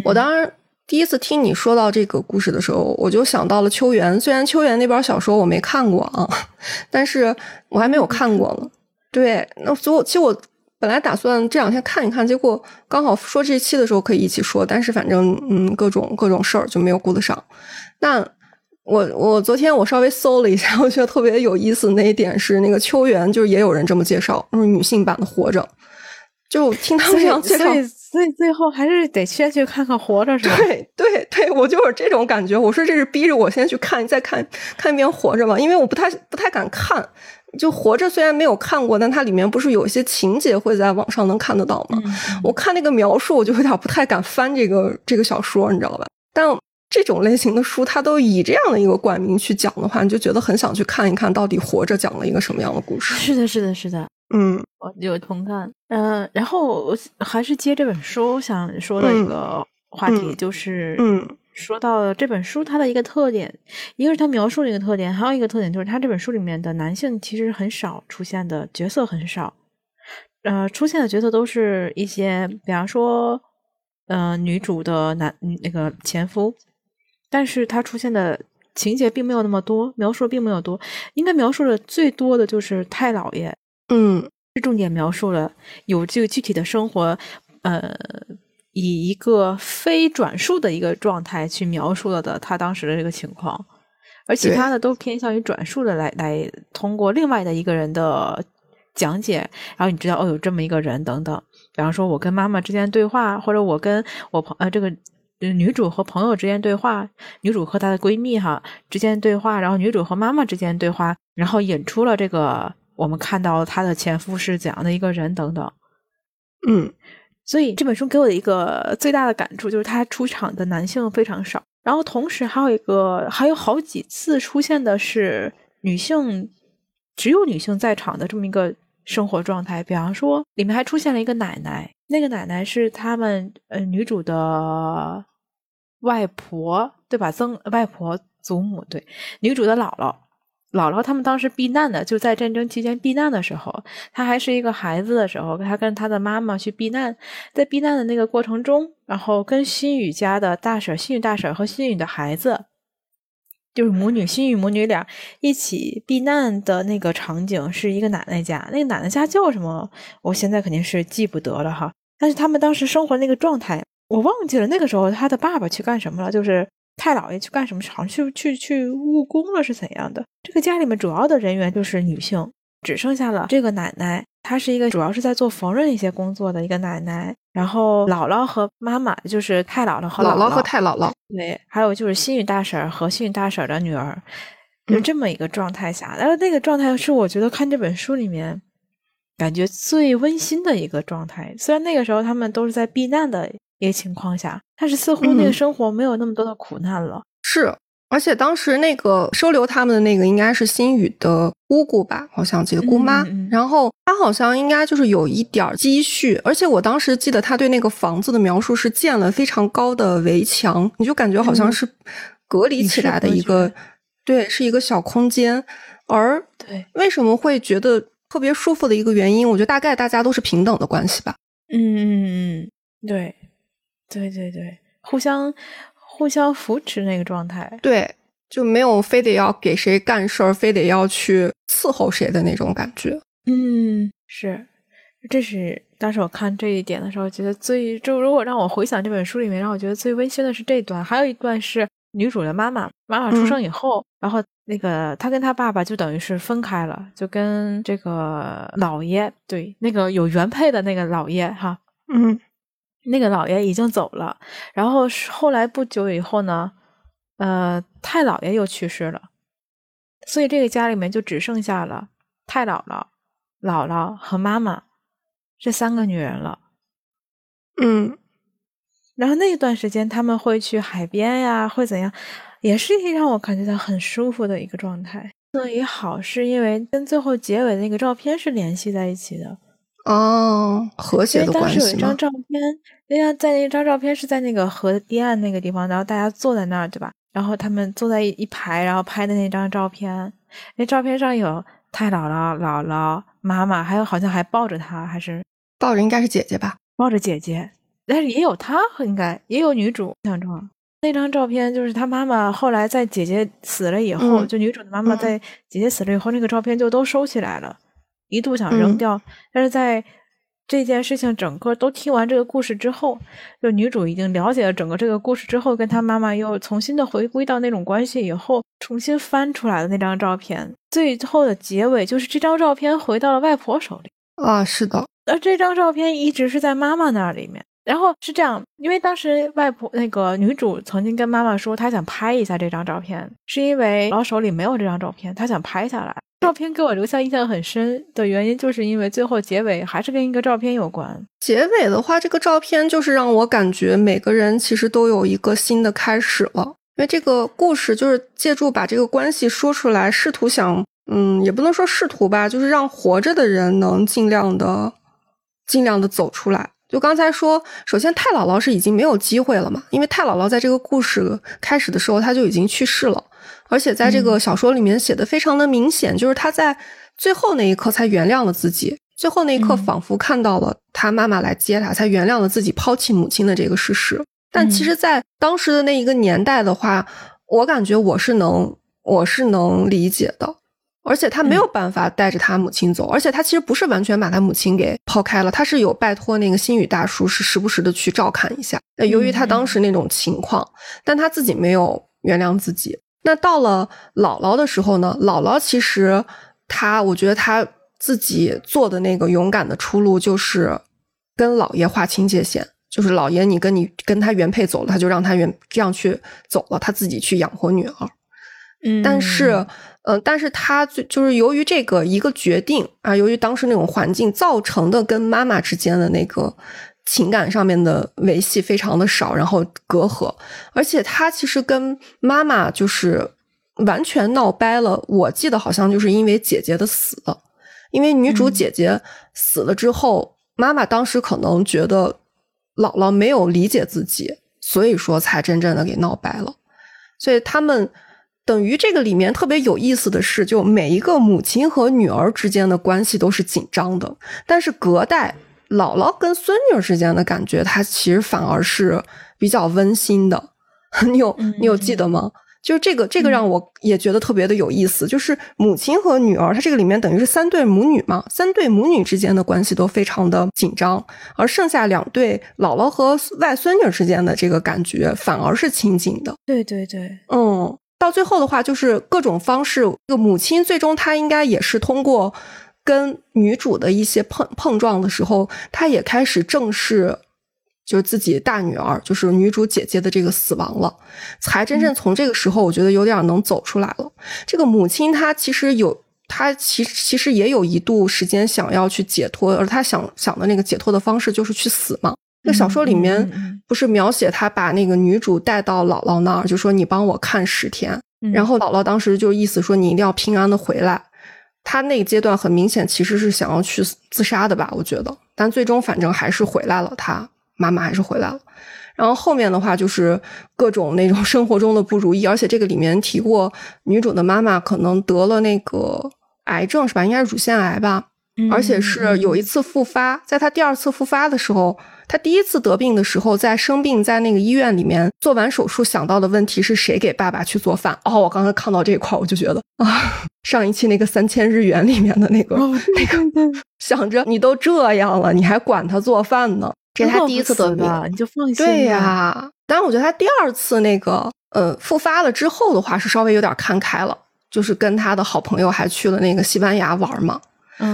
我当时第一次听你说到这个故事的时候，我就想到了秋园。虽然秋园那本小说我没看过啊，但是我还没有看过呢。对，那所以其实我本来打算这两天看一看，结果刚好说这期的时候可以一起说，但是反正嗯，各种各种事儿就没有顾得上。那我我昨天我稍微搜了一下，我觉得特别有意思的那一点是，那个秋园就是也有人这么介绍，就是女性版的活着，就听他们这样介绍，所以所以最后还是得先去看看活着，是吧？对对对，我就是这种感觉。我说这是逼着我先去看，再看看一遍活着嘛，因为我不太不太敢看。就活着虽然没有看过，但它里面不是有一些情节会在网上能看得到吗？我看那个描述，我就有点不太敢翻这个这个小说，你知道吧？但这种类型的书，它都以这样的一个冠名去讲的话，你就觉得很想去看一看到底活着讲了一个什么样的故事。是的，是的，是的，嗯，我有同感。嗯，然后我还是接这本书想说的一个话题，就是嗯，说到这本书它的一个特点，一个是它描述的一个特点，还有一个特点就是它这本书里面的男性其实很少出现的角色很少，呃，出现的角色都是一些，比方说，呃，女主的男那个前夫。但是他出现的情节并没有那么多，描述并没有多，应该描述的最多的就是太姥爷，嗯，是重点描述了有这个具体的生活，呃，以一个非转述的一个状态去描述了的他当时的这个情况，而其他的都偏向于转述的来来通过另外的一个人的讲解，然后你知道哦有这么一个人等等，比方说我跟妈妈之间对话，或者我跟我朋呃这个。女主和朋友之间对话，女主和她的闺蜜哈之间对话，然后女主和妈妈之间对话，然后引出了这个我们看到她的前夫是怎样的一个人等等。嗯，所以这本书给我的一个最大的感触就是他出场的男性非常少，然后同时还有一个还有好几次出现的是女性，只有女性在场的这么一个生活状态，比方说里面还出现了一个奶奶。那个奶奶是他们呃女主的外婆对吧？曾外婆祖母对女主的姥姥，姥姥他们当时避难的，就在战争期间避难的时候，她还是一个孩子的时候，她跟她的妈妈去避难，在避难的那个过程中，然后跟新宇家的大婶、新宇大婶和新宇的孩子。就是母女新宇母女俩一起避难的那个场景，是一个奶奶家。那个奶奶家叫什么？我现在肯定是记不得了哈。但是他们当时生活那个状态，我忘记了。那个时候他的爸爸去干什么了？就是太姥爷去干什么？好像去去去务工了，是怎样的？这个家里面主要的人员就是女性，只剩下了这个奶奶。她是一个主要是在做缝纫一些工作的一个奶奶，然后姥姥和妈妈就是太姥姥和姥姥和太姥姥，对，还有就是新宇大婶和新宇大婶的女儿，就这么一个状态下，然后那个状态是我觉得看这本书里面感觉最温馨的一个状态。虽然那个时候他们都是在避难的一个情况下，但是似乎那个生活没有那么多的苦难了。是。而且当时那个收留他们的那个应该是新宇的姑姑吧，好像记得姑妈。然后她好像应该就是有一点积蓄，而且我当时记得她对那个房子的描述是建了非常高的围墙，你就感觉好像是隔离起来的一个，对，是一个小空间。而对为什么会觉得特别舒服的一个原因，我觉得大概大家都是平等的关系吧。嗯嗯嗯，对，对对对，互相。互相扶持那个状态，对，就没有非得要给谁干事儿，非得要去伺候谁的那种感觉。嗯，是，这是当时我看这一点的时候，觉得最就如果让我回想这本书里面，让我觉得最温馨的是这段，还有一段是女主的妈妈，妈妈出生以后，然后那个她跟她爸爸就等于是分开了，就跟这个姥爷，对，那个有原配的那个姥爷哈，嗯。那个老爷已经走了，然后后来不久以后呢，呃，太姥爷又去世了，所以这个家里面就只剩下了太姥姥、姥姥和妈妈这三个女人了。嗯，然后那一段时间他们会去海边呀，会怎样，也是一让我感觉到很舒服的一个状态。所以好是因为跟最后结尾那个照片是联系在一起的。哦，和谐的关系当时有一张照片，那张在那张照片是在那个河堤岸那个地方，然后大家坐在那儿，对吧？然后他们坐在一一排，然后拍的那张照片，那照片上有太姥姥、姥姥、妈妈，还有好像还抱着她，还是抱着应该是姐姐吧？抱着姐姐，但是也有她，应该也有女主。象中那张照片就是她妈妈后来在姐姐死了以后，就女主的妈妈在姐姐死了以后，那个照片就都收起来了。一度想扔掉，但是在这件事情整个都听完这个故事之后，就女主已经了解了整个这个故事之后，跟她妈妈又重新的回归到那种关系以后，重新翻出来的那张照片，最后的结尾就是这张照片回到了外婆手里。啊，是的，而这张照片一直是在妈妈那里面。然后是这样，因为当时外婆那个女主曾经跟妈妈说，她想拍一下这张照片，是因为老手里没有这张照片，她想拍下来。照片给我留下印象很深的原因，就是因为最后结尾还是跟一个照片有关。结尾的话，这个照片就是让我感觉每个人其实都有一个新的开始了，因为这个故事就是借助把这个关系说出来，试图想，嗯，也不能说试图吧，就是让活着的人能尽量的、尽量的走出来。就刚才说，首先太姥姥是已经没有机会了嘛，因为太姥姥在这个故事开始的时候，她就已经去世了，而且在这个小说里面写的非常的明显，就是她在最后那一刻才原谅了自己，最后那一刻仿佛看到了她妈妈来接她，才原谅了自己抛弃母亲的这个事实。但其实，在当时的那一个年代的话，我感觉我是能，我是能理解的。而且他没有办法带着他母亲走，而且他其实不是完全把他母亲给抛开了，他是有拜托那个心宇大叔，是时不时的去照看一下。那由于他当时那种情况，但他自己没有原谅自己。那到了姥姥的时候呢？姥姥其实他，我觉得他自己做的那个勇敢的出路，就是跟姥爷划清界限，就是姥爷你跟你跟他原配走了，他就让他原这样去走了，他自己去养活女儿。嗯，但是。嗯，但是他就就是由于这个一个决定啊，由于当时那种环境造成的跟妈妈之间的那个情感上面的维系非常的少，然后隔阂，而且他其实跟妈妈就是完全闹掰了。我记得好像就是因为姐姐的死，因为女主姐姐死了之后，妈妈当时可能觉得姥姥没有理解自己，所以说才真正的给闹掰了，所以他们。等于这个里面特别有意思的是，就每一个母亲和女儿之间的关系都是紧张的，但是隔代姥姥跟孙女之间的感觉，它其实反而是比较温馨的。你有你有记得吗？就是这个这个让我也觉得特别的有意思，就是母亲和女儿，它这个里面等于是三对母女嘛，三对母女之间的关系都非常的紧张，而剩下两对姥姥和外孙女之间的这个感觉反而是亲近的。对对对，嗯。到最后的话，就是各种方式。这个母亲最终她应该也是通过跟女主的一些碰碰撞的时候，她也开始正视，就是自己大女儿，就是女主姐姐的这个死亡了，才真正从这个时候，我觉得有点能走出来了。这个母亲她其实有她其其实也有一度时间想要去解脱，而她想想的那个解脱的方式就是去死嘛。那小说里面不是描写他把那个女主带到姥姥那儿，就说你帮我看十天，然后姥姥当时就意思说你一定要平安的回来。他那个阶段很明显其实是想要去自杀的吧，我觉得，但最终反正还是回来了，他妈妈还是回来了。然后后面的话就是各种那种 生活中的不如意，而且这个里面提过女主的妈妈可能得了那个癌症是吧？应该是乳腺癌吧，而且是有一次复发，在她第二次复发的时候。他第一次得病的时候，在生病，在那个医院里面做完手术，想到的问题是谁给爸爸去做饭？哦，我刚才看到这一块，我就觉得啊，上一期那个三千日元里面的那个 那个，想着你都这样了，你还管他做饭呢？这是他第一次得病，你就放心。对呀，但是我觉得他第二次那个呃复发了之后的话，是稍微有点看开了，就是跟他的好朋友还去了那个西班牙玩嘛。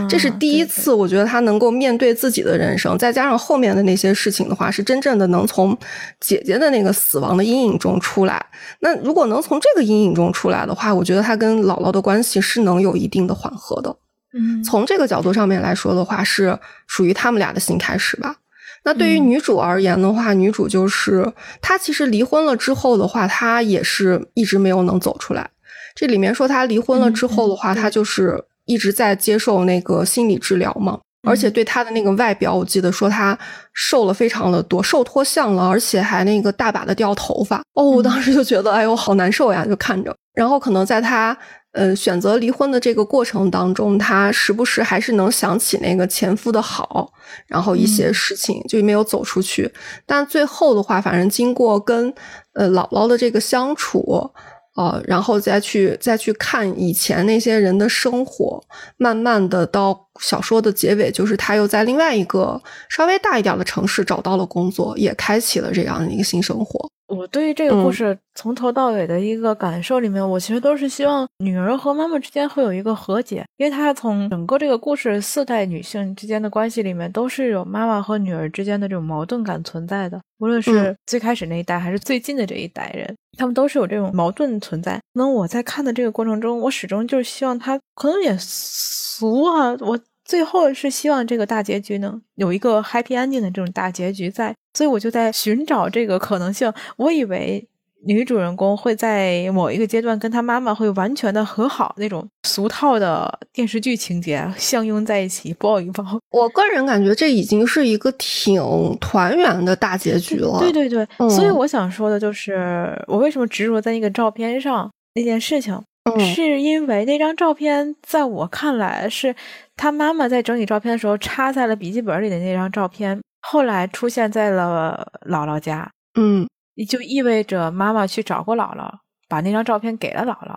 这是第一次，我觉得他能够面对自己的人生，再加上后面的那些事情的话，是真正的能从姐姐的那个死亡的阴影中出来。那如果能从这个阴影中出来的话，我觉得他跟姥姥的关系是能有一定的缓和的。嗯，从这个角度上面来说的话，是属于他们俩的新开始吧。那对于女主而言的话，女主就是她其实离婚了之后的话，她也是一直没有能走出来。这里面说她离婚了之后的话，她就是。一直在接受那个心理治疗嘛，而且对他的那个外表，我记得说他瘦了非常的多，瘦脱相了，而且还那个大把的掉头发。哦，我当时就觉得，哎呦，好难受呀，就看着。然后可能在他呃选择离婚的这个过程当中，他时不时还是能想起那个前夫的好，然后一些事情就没有走出去。但最后的话，反正经过跟呃姥姥的这个相处。呃，然后再去再去看以前那些人的生活，慢慢的到小说的结尾，就是他又在另外一个稍微大一点的城市找到了工作，也开启了这样的一个新生活。我对于这个故事从头到尾的一个感受里面，我其实都是希望女儿和妈妈之间会有一个和解，因为她从整个这个故事四代女性之间的关系里面，都是有妈妈和女儿之间的这种矛盾感存在的。无论是最开始那一代，还是最近的这一代人，他们都是有这种矛盾存在。那我在看的这个过程中，我始终就是希望他可能也俗啊，我。最后是希望这个大结局能有一个 happy ending 的这种大结局在，所以我就在寻找这个可能性。我以为女主人公会在某一个阶段跟她妈妈会完全的和好，那种俗套的电视剧情节相拥在一起抱一抱。我个人感觉这已经是一个挺团圆的大结局了。对对对，所以我想说的就是，我为什么执着在那个照片上那件事情。是因为那张照片在我看来是他妈妈在整理照片的时候插在了笔记本里的那张照片，后来出现在了姥姥家。嗯，也就意味着妈妈去找过姥姥，把那张照片给了姥姥。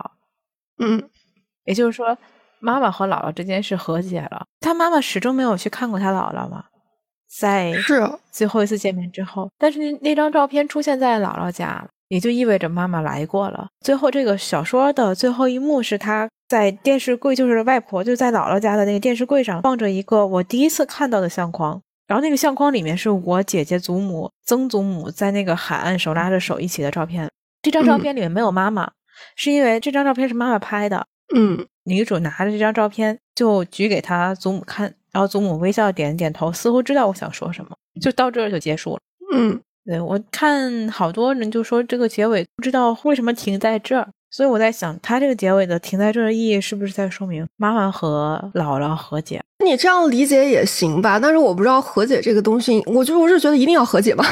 嗯，也就是说，妈妈和姥姥之间是和解了。他妈妈始终没有去看过他姥姥嘛？在是最后一次见面之后，但是那那张照片出现在姥姥家。也就意味着妈妈来过了。最后，这个小说的最后一幕是他在电视柜，就是外婆就在姥姥家的那个电视柜上放着一个我第一次看到的相框，然后那个相框里面是我姐姐、祖母、曾祖母在那个海岸手拉着手一起的照片。这张照片里面没有妈妈，是因为这张照片是妈妈拍的。嗯，女主拿着这张照片就举给她祖母看，然后祖母微笑点点头，似乎知道我想说什么，就到这儿就结束了。嗯。对我看好多人就说这个结尾不知道为什么停在这儿，所以我在想，他这个结尾的停在这儿的意义是不是在说明妈妈和姥姥和解？你这样理解也行吧，但是我不知道和解这个东西，我就我是觉得一定要和解吧。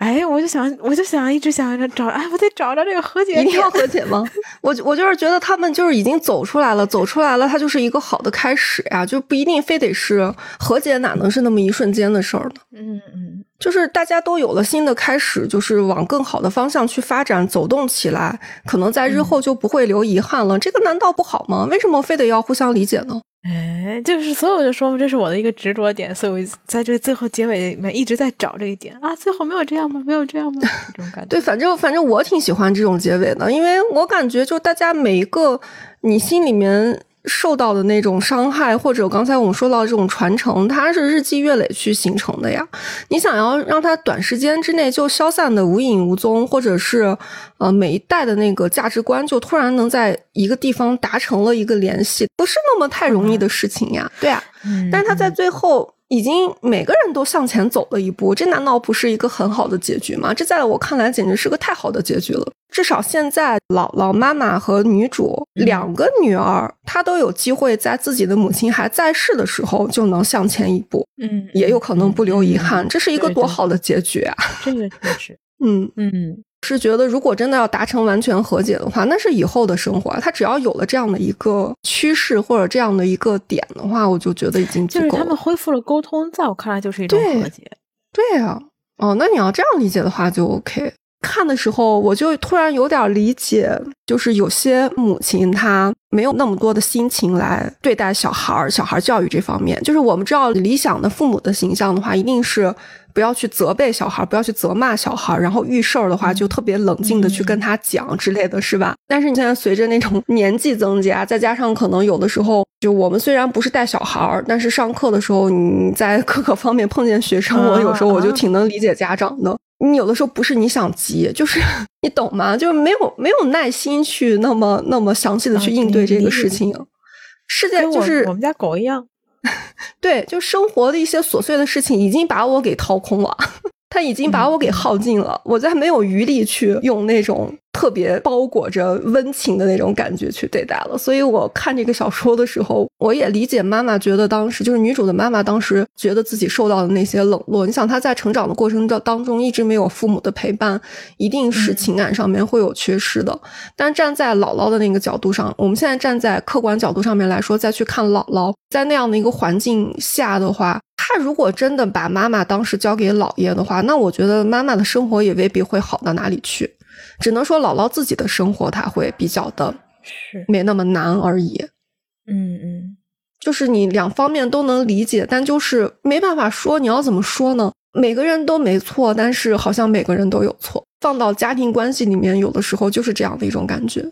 哎，我就想，我就想，一直想着找，哎，我得找着这个和解，一定要和解吗？我我就是觉得他们就是已经走出来了，走出来了，它就是一个好的开始呀，就不一定非得是和解，哪能是那么一瞬间的事儿呢？嗯嗯，就是大家都有了新的开始，就是往更好的方向去发展，走动起来，可能在日后就不会留遗憾了。这个难道不好吗？为什么非得要互相理解呢？哎，就是所以我就说嘛，这是我的一个执着点，所以我在这最后结尾里面一直在找这一点啊。最后没有这样吗？没有这样吗？这种感觉。对，反正反正我挺喜欢这种结尾的，因为我感觉就大家每一个你心里面。受到的那种伤害，或者刚才我们说到这种传承，它是日积月累去形成的呀。你想要让它短时间之内就消散的无影无踪，或者是呃，每一代的那个价值观就突然能在一个地方达成了一个联系，不是那么太容易的事情呀。对啊，但是他在最后。已经每个人都向前走了一步，这难道不是一个很好的结局吗？这在我看来简直是个太好的结局了。至少现在，姥姥、妈妈和女主两个女儿，她都有机会在自己的母亲还在世的时候就能向前一步，嗯，也有可能不留遗憾。这是一个多好的结局啊！这个确实，嗯 嗯。是觉得，如果真的要达成完全和解的话，那是以后的生活。他只要有了这样的一个趋势或者这样的一个点的话，我就觉得已经足够。就是他们恢复了沟通，在我看来就是一种和解。对啊，哦，那你要这样理解的话就 OK。看的时候，我就突然有点理解，就是有些母亲她没有那么多的心情来对待小孩儿、小孩教育这方面。就是我们知道，理想的父母的形象的话，一定是。不要去责备小孩，不要去责骂小孩，然后遇事儿的话就特别冷静的去跟他讲之类的是吧？但是你现在随着那种 年纪增加，再加上可能有的时候，就我们虽然不是带小孩儿，但是上课的时候你在各个方面碰见学生，我有时候我就挺能理解家长的。你有的时候不是你想急，就是你懂吗？就是没有没有耐心去那么那么详细的去应对这个事情。世界就是我们家狗一样。对，就生活的一些琐碎的事情，已经把我给掏空了。他已经把我给耗尽了，我再没有余力去用那种特别包裹着温情的那种感觉去对待了。所以我看这个小说的时候，我也理解妈妈觉得当时就是女主的妈妈当时觉得自己受到的那些冷落。你想她在成长的过程当当中一直没有父母的陪伴，一定是情感上面会有缺失的。但站在姥姥的那个角度上，我们现在站在客观角度上面来说，再去看姥姥在那样的一个环境下的话。他如果真的把妈妈当时交给姥爷的话，那我觉得妈妈的生活也未必会好到哪里去，只能说姥姥自己的生活她会比较的，是没那么难而已。嗯嗯，就是你两方面都能理解，但就是没办法说，你要怎么说呢？每个人都没错，但是好像每个人都有错。放到家庭关系里面，有的时候就是这样的一种感觉。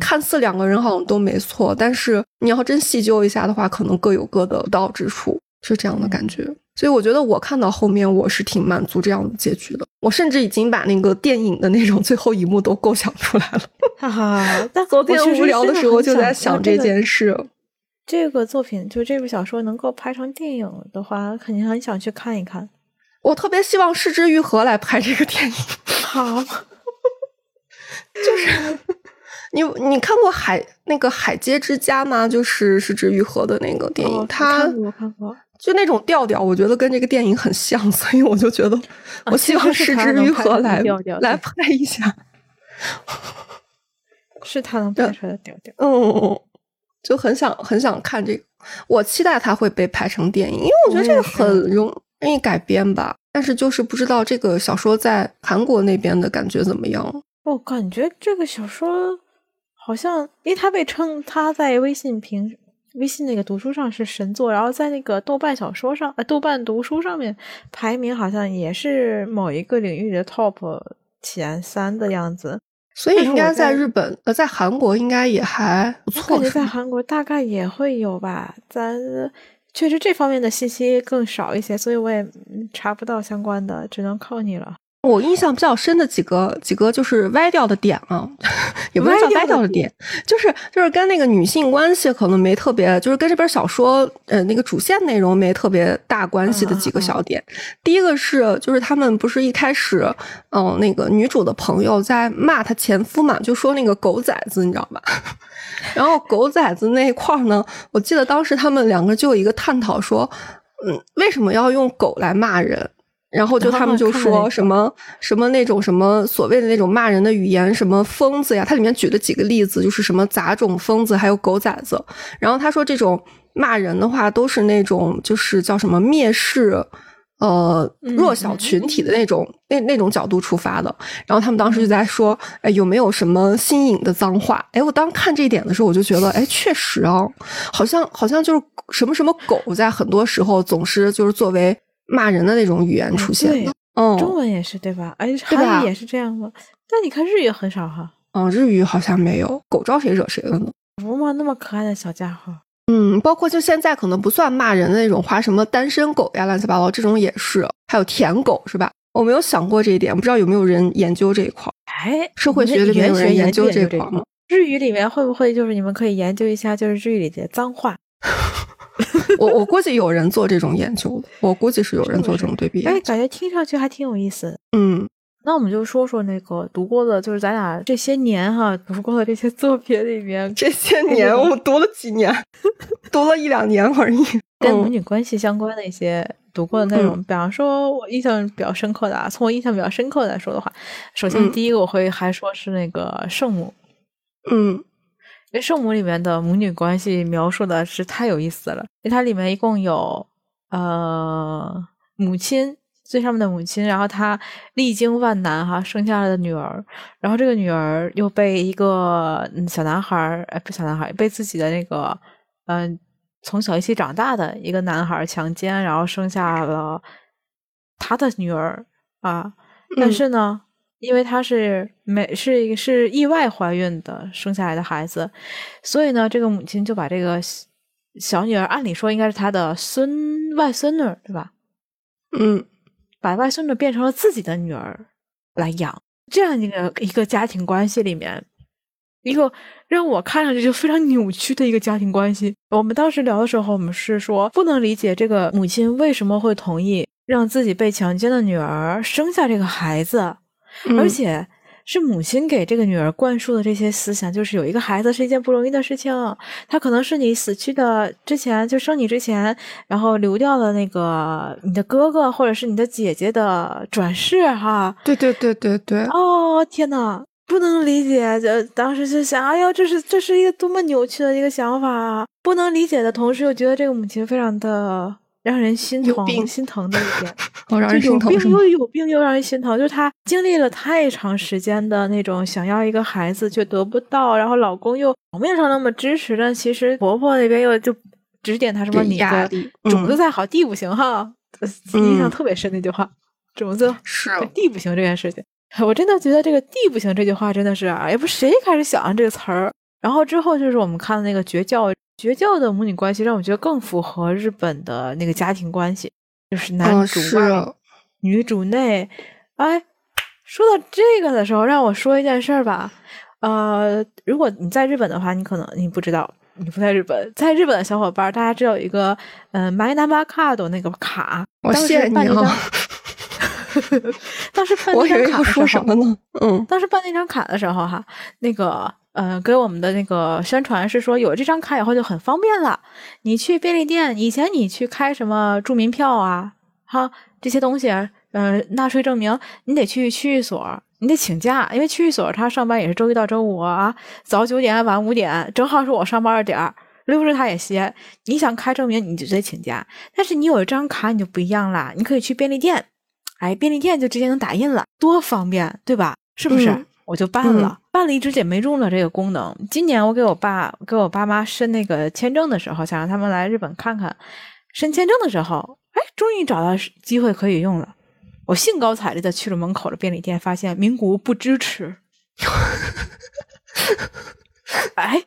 看似两个人好像都没错，但是你要真细究一下的话，可能各有各的道之处。是这样的感觉，所以我觉得我看到后面我是挺满足这样的结局的。我甚至已经把那个电影的那种最后一幕都构想出来了。哈哈，但 昨天无聊的时候就在想这件事。这个作品就这部小说能够拍成电影的话，肯定很想去看一看。我特别希望失之愈合来拍这个电影。好，就是你你看过海那个海街之家吗？就是失之愈合的那个电影，他我看过。就那种调调，我觉得跟这个电影很像，所以我就觉得，我希望是之于合来来拍一下，是他能拍出来的调调。嗯，就很想很想看这个，我期待他会被拍成电影，因为我觉得这个很容易改编吧。但是就是不知道这个小说在韩国那边的感觉怎么样。我感觉这个小说好像，因为他被称他在微信评。微信那个读书上是神作，然后在那个豆瓣小说上，呃，豆瓣读书上面排名好像也是某一个领域的 top 前三的样子，所以应该在日本，呃，在韩国应该也还不错。感觉在 韩国大概也会有吧，咱确实这方面的信息更少一些，所以我也查不到相关的，只能靠你了。我印象比较深的几个几个就是歪掉的点啊，也不是叫歪掉的点，就是就是跟那个女性关系可能没特别，就是跟这本小说呃那个主线内容没特别大关系的几个小点。第一个是就是他们不是一开始嗯那个女主的朋友在骂她前夫嘛，就说那个狗崽子你知道吧？然后狗崽子那一块呢，我记得当时他们两个就有一个探讨说，嗯为什么要用狗来骂人？然后就他们就说什么什么那种什么所谓的那种骂人的语言，什么疯子呀，它里面举了几个例子，就是什么杂种疯子，还有狗崽子。然后他说这种骂人的话，都是那种就是叫什么蔑视呃弱小群体的那种那那种角度出发的。然后他们当时就在说，哎，有没有什么新颖的脏话？哎，我当看这一点的时候，我就觉得，哎，确实啊，好像好像就是什么什么狗，在很多时候总是就是作为。骂人的那种语言出现的，嗯，中文也是对吧？哎，韩语也是这样吗。但你看日语很少哈。嗯，日语好像没有。狗招谁惹谁了呢？不嘛，那么可爱的小家伙。嗯，包括就现在可能不算骂人的那种话，什么单身狗呀、乱七八糟这种也是。还有舔狗是吧？我没有想过这一点，不知道有没有人研究这一块。哎，社会学里面有人研究这块吗？日语里面会不会就是你们可以研究一下，就是日语里的脏话？我我估计有人做这种研究，我估计是有人做这种对比。哎，感觉听上去还挺有意思。嗯，那我们就说说那个读过的，就是咱俩这些年哈读过的这些作品里面，这些年我们读了几年，读了一两年而已。跟母女关系相关的一些读过的内容，比方说我印象比较深刻的啊，从我印象比较深刻来说的话，首先第一个我会还说是那个圣母。嗯，圣母里面的母女关系描述的是太有意思了。因为它里面一共有呃母亲最上面的母亲，然后她历经万难哈生下了的女儿，然后这个女儿又被一个小男孩儿哎不小男孩被自己的那个嗯从小一起长大的一个男孩强奸，然后生下了他的女儿啊，但是呢。因为她是没是一个是意外怀孕的生下来的孩子，所以呢，这个母亲就把这个小女儿，按理说应该是她的孙外孙女，对吧？嗯，把外孙女变成了自己的女儿来养，这样一个一个家庭关系里面，一个让我看上去就非常扭曲的一个家庭关系。我们当时聊的时候，我们是说不能理解这个母亲为什么会同意让自己被强奸的女儿生下这个孩子。而且是母亲给这个女儿灌输的这些思想，就是有一个孩子是一件不容易的事情。他可能是你死去的之前就生你之前，然后流掉了那个你的哥哥或者是你的姐姐的转世哈。对对对对对。哦天呐，不能理解！就当时就想，哎呦，这是这是一个多么扭曲的一个想法啊！不能理解的同时，又觉得这个母亲非常的。让人心疼、心疼的一点，哦，让人心疼。有病又有病，又让人心疼。就是她经历了太长时间的那种想要一个孩子却得不到，然后老公又表面上那么支持，但其实婆婆那边又就指点她什么你的种子再好，地不行哈。印象特别深那句话，种子是地不行这件事情，我真的觉得这个地不行这句话真的是啊，也不谁开始想这个词儿。然后之后就是我们看的那个绝教。绝教的母女关系让我觉得更符合日本的那个家庭关系，就是男主外女主内。哎，说到这个的时候，让我说一件事儿吧。呃，如果你在日本的话，你可能你不知道，你不在日本，在日本的小伙伴，大家知道有一个嗯，My Number Card 那个卡，我谢谢你哈。当时办那张卡的时候，嗯，当时办那张卡的时候哈，那个。嗯，给我们的那个宣传是说，有这张卡以后就很方便了。你去便利店，以前你去开什么住民票啊，哈这些东西，嗯，纳税证明，你得去区域所，你得请假，因为区域所他上班也是周一到周五啊，早九点晚五点，正好是我上班的点儿，六日他也歇。你想开证明，你就得请假。但是你有一张卡，你就不一样了，你可以去便利店，哎，便利店就直接能打印了，多方便，对吧？是不是？我就办了，办了一直也没用了这个功能。今年我给我爸给我爸妈申那个签证的时候，想让他们来日本看看，申签证的时候，哎，终于找到机会可以用了。我兴高采烈的去了门口的便利店，发现名古屋不支持。哎，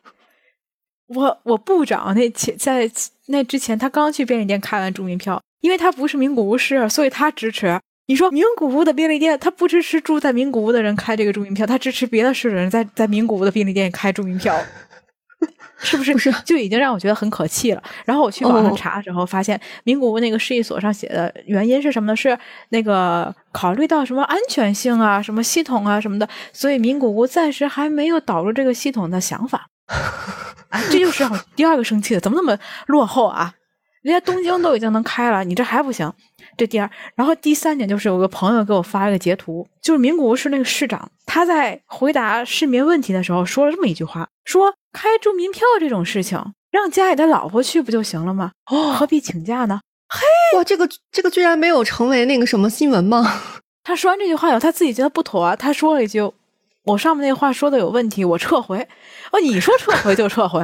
我我部长那前在那之前，他刚去便利店开完住民票，因为他不是名古屋市，所以他支持。你说名古屋的便利店，他不支持住在名古屋的人开这个住民票，他支持别的市的人在在名古屋的便利店开住民票，是不是？不是，就已经让我觉得很可气了。然后我去网上查的时候，发现名古屋那个市役所上写的原因是什么呢？是那个考虑到什么安全性啊、什么系统啊什么的，所以名古屋暂时还没有导入这个系统的想法。啊，这就是我第二个生气的，怎么那么落后啊？人家东京都已经能开了，你这还不行？这第二，然后第三点就是有个朋友给我发了个截图，就是名古屋市那个市长，他在回答市民问题的时候说了这么一句话：说开住民票这种事情，让家里的老婆去不就行了吗？哦，何必请假呢？嘿，哇，这个这个居然没有成为那个什么新闻吗？他说完这句话以后，他自己觉得不妥啊，他说了一句：我上面那话说的有问题，我撤回。哦，你说撤回就撤回。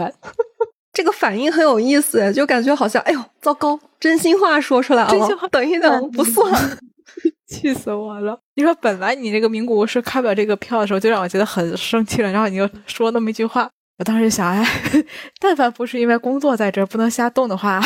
这个反应很有意思，就感觉好像，哎呦，糟糕，真心话说出来了。等一等，不算，气死我了！你说本来你这个名古屋是开不了这个票的时候，就让我觉得很生气了，然后你又说那么一句话，我当时想，哎，但凡不是因为工作在这不能瞎动的话，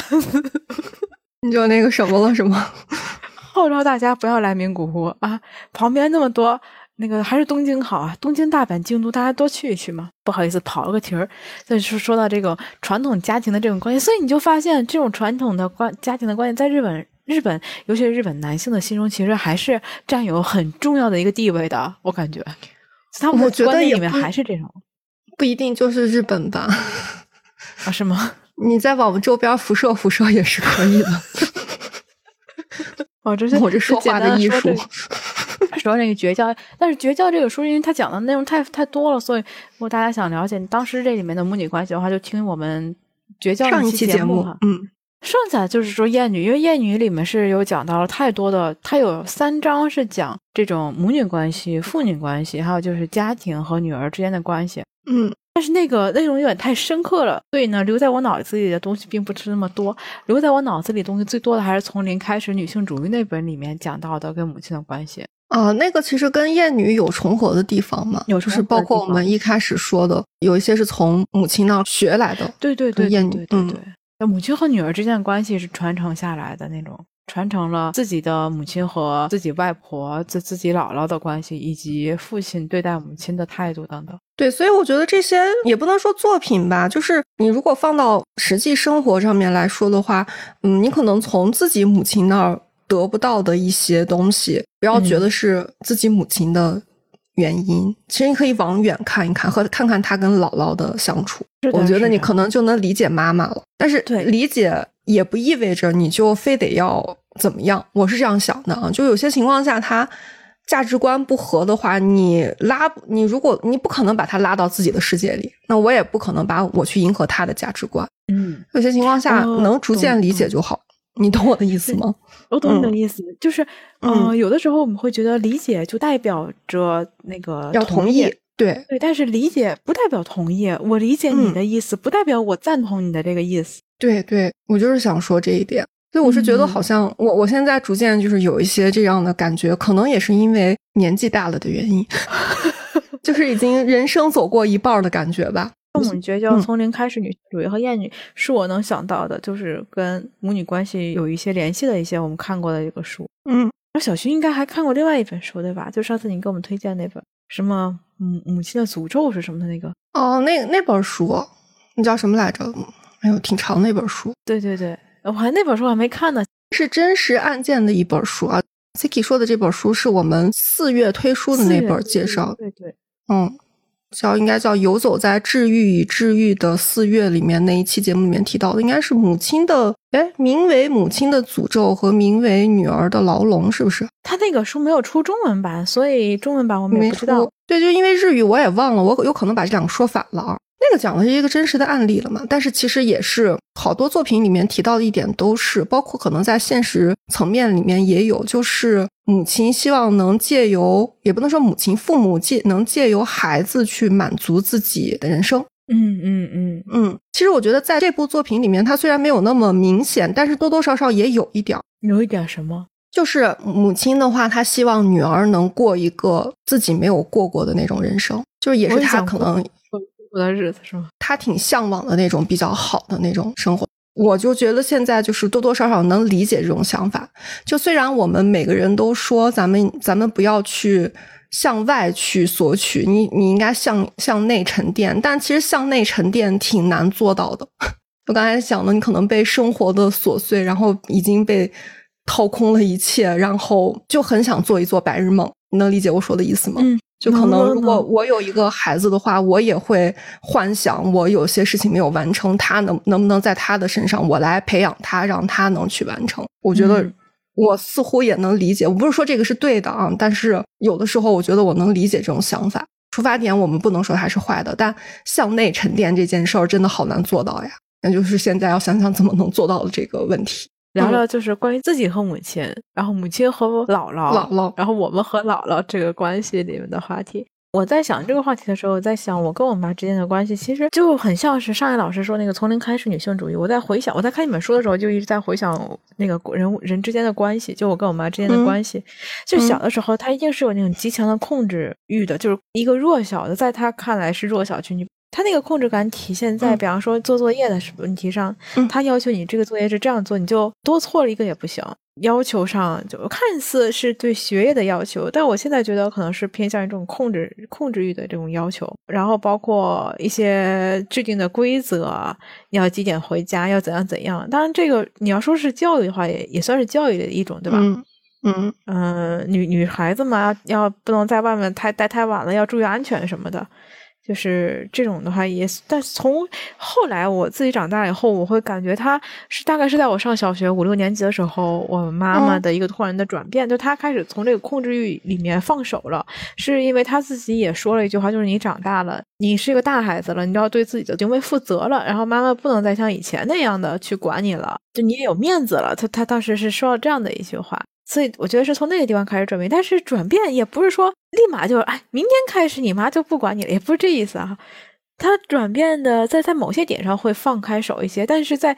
你就那个什么了，是吗？号召大家不要来名古屋啊！旁边那么多那个还是东京好啊，东京、大阪、京都，大家多去一去嘛。不好意思，跑了个题儿。再说说到这个传统家庭的这种关系，所以你就发现这种传统的关家庭的关系，在日本，日本尤其是日本男性的心中，其实还是占有很重要的一个地位的。我感觉，他们觉得里面还是这种，不一定就是日本吧？啊，是吗？你再往我们周边辐射辐射也是可以的。哦，这是我这说话的艺术。说那个绝交，但是绝交这个书，因为他讲的内容太太多了，所以如果大家想了解当时这里面的母女关系的话，就听我们绝交上一期节目哈。嗯，剩下就是说艳女，因为艳女里面是有讲到了太多的，它有三章是讲这种母女关系、父女关系，还有就是家庭和女儿之间的关系。嗯。但是那个内容有点太深刻了，所以呢，留在我脑子里的东西并不是那么多。留在我脑子里东西最多的还是从零开始女性主义那本里面讲到的跟母亲的关系。啊，那个其实跟厌女有重合的地方嘛，有就是包括我们一开始说的，有一些是从母亲那学来的。对对对，厌女，对对。那母亲和女儿之间的关系是传承下来的那种。传承了自己的母亲和自己外婆、自自己姥姥的关系，以及父亲对待母亲的态度等等。对，所以我觉得这些也不能说作品吧，就是你如果放到实际生活上面来说的话，嗯，你可能从自己母亲那儿得不到的一些东西，不要觉得是自己母亲的原因。其实你可以往远看一看，和看看他跟姥姥的相处，我觉得你可能就能理解妈妈了。但是理解也不意味着你就非得要。怎么样？我是这样想的啊，就有些情况下，他价值观不合的话，你拉你，如果你不可能把他拉到自己的世界里，那我也不可能把我去迎合他的价值观。嗯，有些情况下能逐渐理解就好。你懂我的意思吗？我懂你的意思，就是嗯，有的时候我们会觉得理解就代表着那个要同意，对对，但是理解不代表同意。我理解你的意思，不代表我赞同你的这个意思。对对，我就是想说这一点。所以我是觉得，好像我我现在逐渐就是有一些这样的感觉，可能也是因为年纪大了的原因，就是已经人生走过一半的感觉吧。母绝交，从零开始，女性主义和厌女是我能想到的，就是跟母女关系有一些联系的一些我们看过的一个书。嗯，那小徐应该还看过另外一本书对吧？就上次你给我们推荐那本什么母母亲的诅咒是什么的那个？哦，那那本书那叫什么来着？哎呦，挺长那本书。对对对。我还那本书还没看呢，是真实案件的一本书啊。Siki 说的这本书是我们四月推书的那本介绍，对对，嗯，叫应该叫游走在治愈与治愈的四月里面那一期节目里面提到的，应该是母亲的，哎，名为母亲的诅咒和名为女儿的牢笼，是不是？他那个书没有出中文版，所以中文版我们也不知道。对，就因为日语我也忘了，我有可能把这两个说反了啊。那个讲的是一个真实的案例了嘛？但是其实也是好多作品里面提到的一点都是，包括可能在现实层面里面也有，就是母亲希望能借由，也不能说母亲父母借能借由孩子去满足自己的人生。嗯嗯嗯嗯。其实我觉得在这部作品里面，它虽然没有那么明显，但是多多少少也有一点，有一点什么？就是母亲的话，她希望女儿能过一个自己没有过过的那种人生，就是也是她可能。过的日子是吗？他挺向往的那种比较好的那种生活，我就觉得现在就是多多少少能理解这种想法。就虽然我们每个人都说咱们咱们不要去向外去索取，你你应该向向内沉淀，但其实向内沉淀挺难做到的。我刚才讲的，你可能被生活的琐碎，然后已经被掏空了一切，然后就很想做一做白日梦。你能理解我说的意思吗？嗯。就可能，如果我有一个孩子的话，我也会幻想，我有些事情没有完成，他能能不能在他的身上，我来培养他，让他能去完成。我觉得我似乎也能理解，我不是说这个是对的啊，但是有的时候我觉得我能理解这种想法。出发点我们不能说它是坏的，但向内沉淀这件事儿真的好难做到呀。那就是现在要想想怎么能做到的这个问题。聊聊就是关于自己和母亲，然后母亲和姥姥，姥姥，然后我们和姥姥这个关系里面的话题。我在想这个话题的时候，我在想我跟我妈之间的关系，其实就很像是上一老师说那个从零开始女性主义。我在回想，我在看一本书的时候，就一直在回想那个人人之间的关系，就我跟我妈之间的关系。就小的时候，她一定是有那种极强的控制欲的，就是一个弱小的，在她看来是弱小群体。他那个控制感体现在，比方说做作业的问题上，他要求你这个作业是这样做，你就多错了一个也不行。要求上，就看似是对学业的要求，但我现在觉得可能是偏向于这种控制控制欲的这种要求。然后包括一些制定的规则，你要几点回家，要怎样怎样。当然，这个你要说是教育的话，也也算是教育的一种，对吧？嗯嗯，女女孩子嘛，要不能在外面太待太晚了，要注意安全什么的。就是这种的话，也但从后来我自己长大以后，我会感觉他是大概是在我上小学五六年级的时候，我妈妈的一个突然的转变，就她开始从这个控制欲里面放手了，是因为她自己也说了一句话，就是你长大了，你是一个大孩子了，你要对自己的行为负责了，然后妈妈不能再像以前那样的去管你了，就你也有面子了。她她当时是说了这样的一句话。所以我觉得是从那个地方开始转变，但是转变也不是说立马就哎，明天开始你妈就不管你了，也不是这意思啊。他转变的在在某些点上会放开手一些，但是在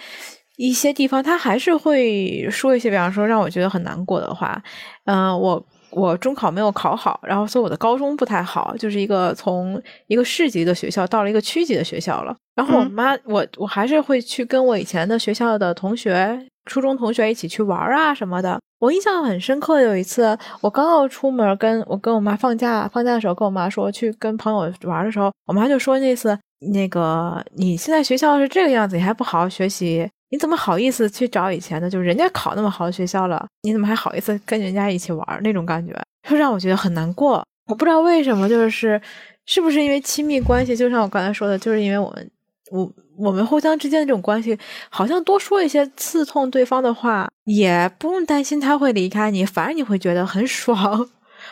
一些地方他还是会说一些，比方说让我觉得很难过的话。嗯，我我中考没有考好，然后所以我的高中不太好，就是一个从一个市级的学校到了一个区级的学校了。然后我妈我我还是会去跟我以前的学校的同学。初中同学一起去玩啊什么的，我印象很深刻。有一次，我刚要出门，跟我跟我妈放假，放假的时候跟我妈说去跟朋友玩的时候，我妈就说那次那个你现在学校是这个样子，你还不好好学习，你怎么好意思去找以前的？就是人家考那么好的学校了，你怎么还好意思跟人家一起玩？那种感觉，就让我觉得很难过。我不知道为什么，就是是不是因为亲密关系？就像我刚才说的，就是因为我们我。我们互相之间的这种关系，好像多说一些刺痛对方的话，也不用担心他会离开你，反而你会觉得很爽。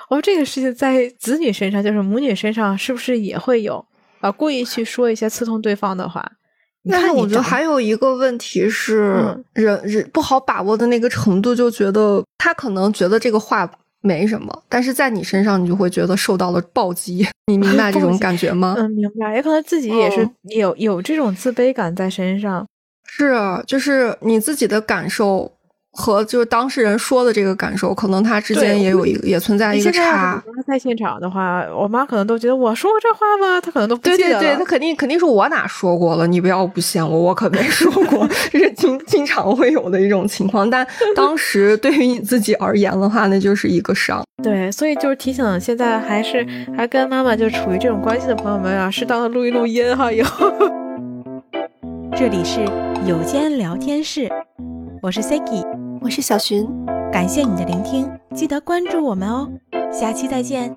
哦，这个事情在子女身上，就是母女身上，是不是也会有啊？故意去说一些刺痛对方的话。但是我觉得还有一个问题是，人人不好把握的那个程度，就觉得他可能觉得这个话。没什么，但是在你身上，你就会觉得受到了暴击。你明白这种感觉吗？嗯，明白。也可能自己也是有有这种自卑感在身上。是，就是你自己的感受。和就是当事人说的这个感受，可能他之间也有一个也存在一个差。在现场的话，我妈可能都觉得我说过这话吗？她可能都不记得。对对对，她肯定肯定是我哪说过了，你不要不信我，我可没说过，这是经经常会有的一种情况。但当时对于你自己而言的话，那就是一个伤。对，所以就是提醒现在还是还跟妈妈就处于这种关系的朋友们啊，适当的录一录音哈，以后。这里是有间聊天室，我是 Siki。我是小寻，感谢你的聆听，记得关注我们哦，下期再见。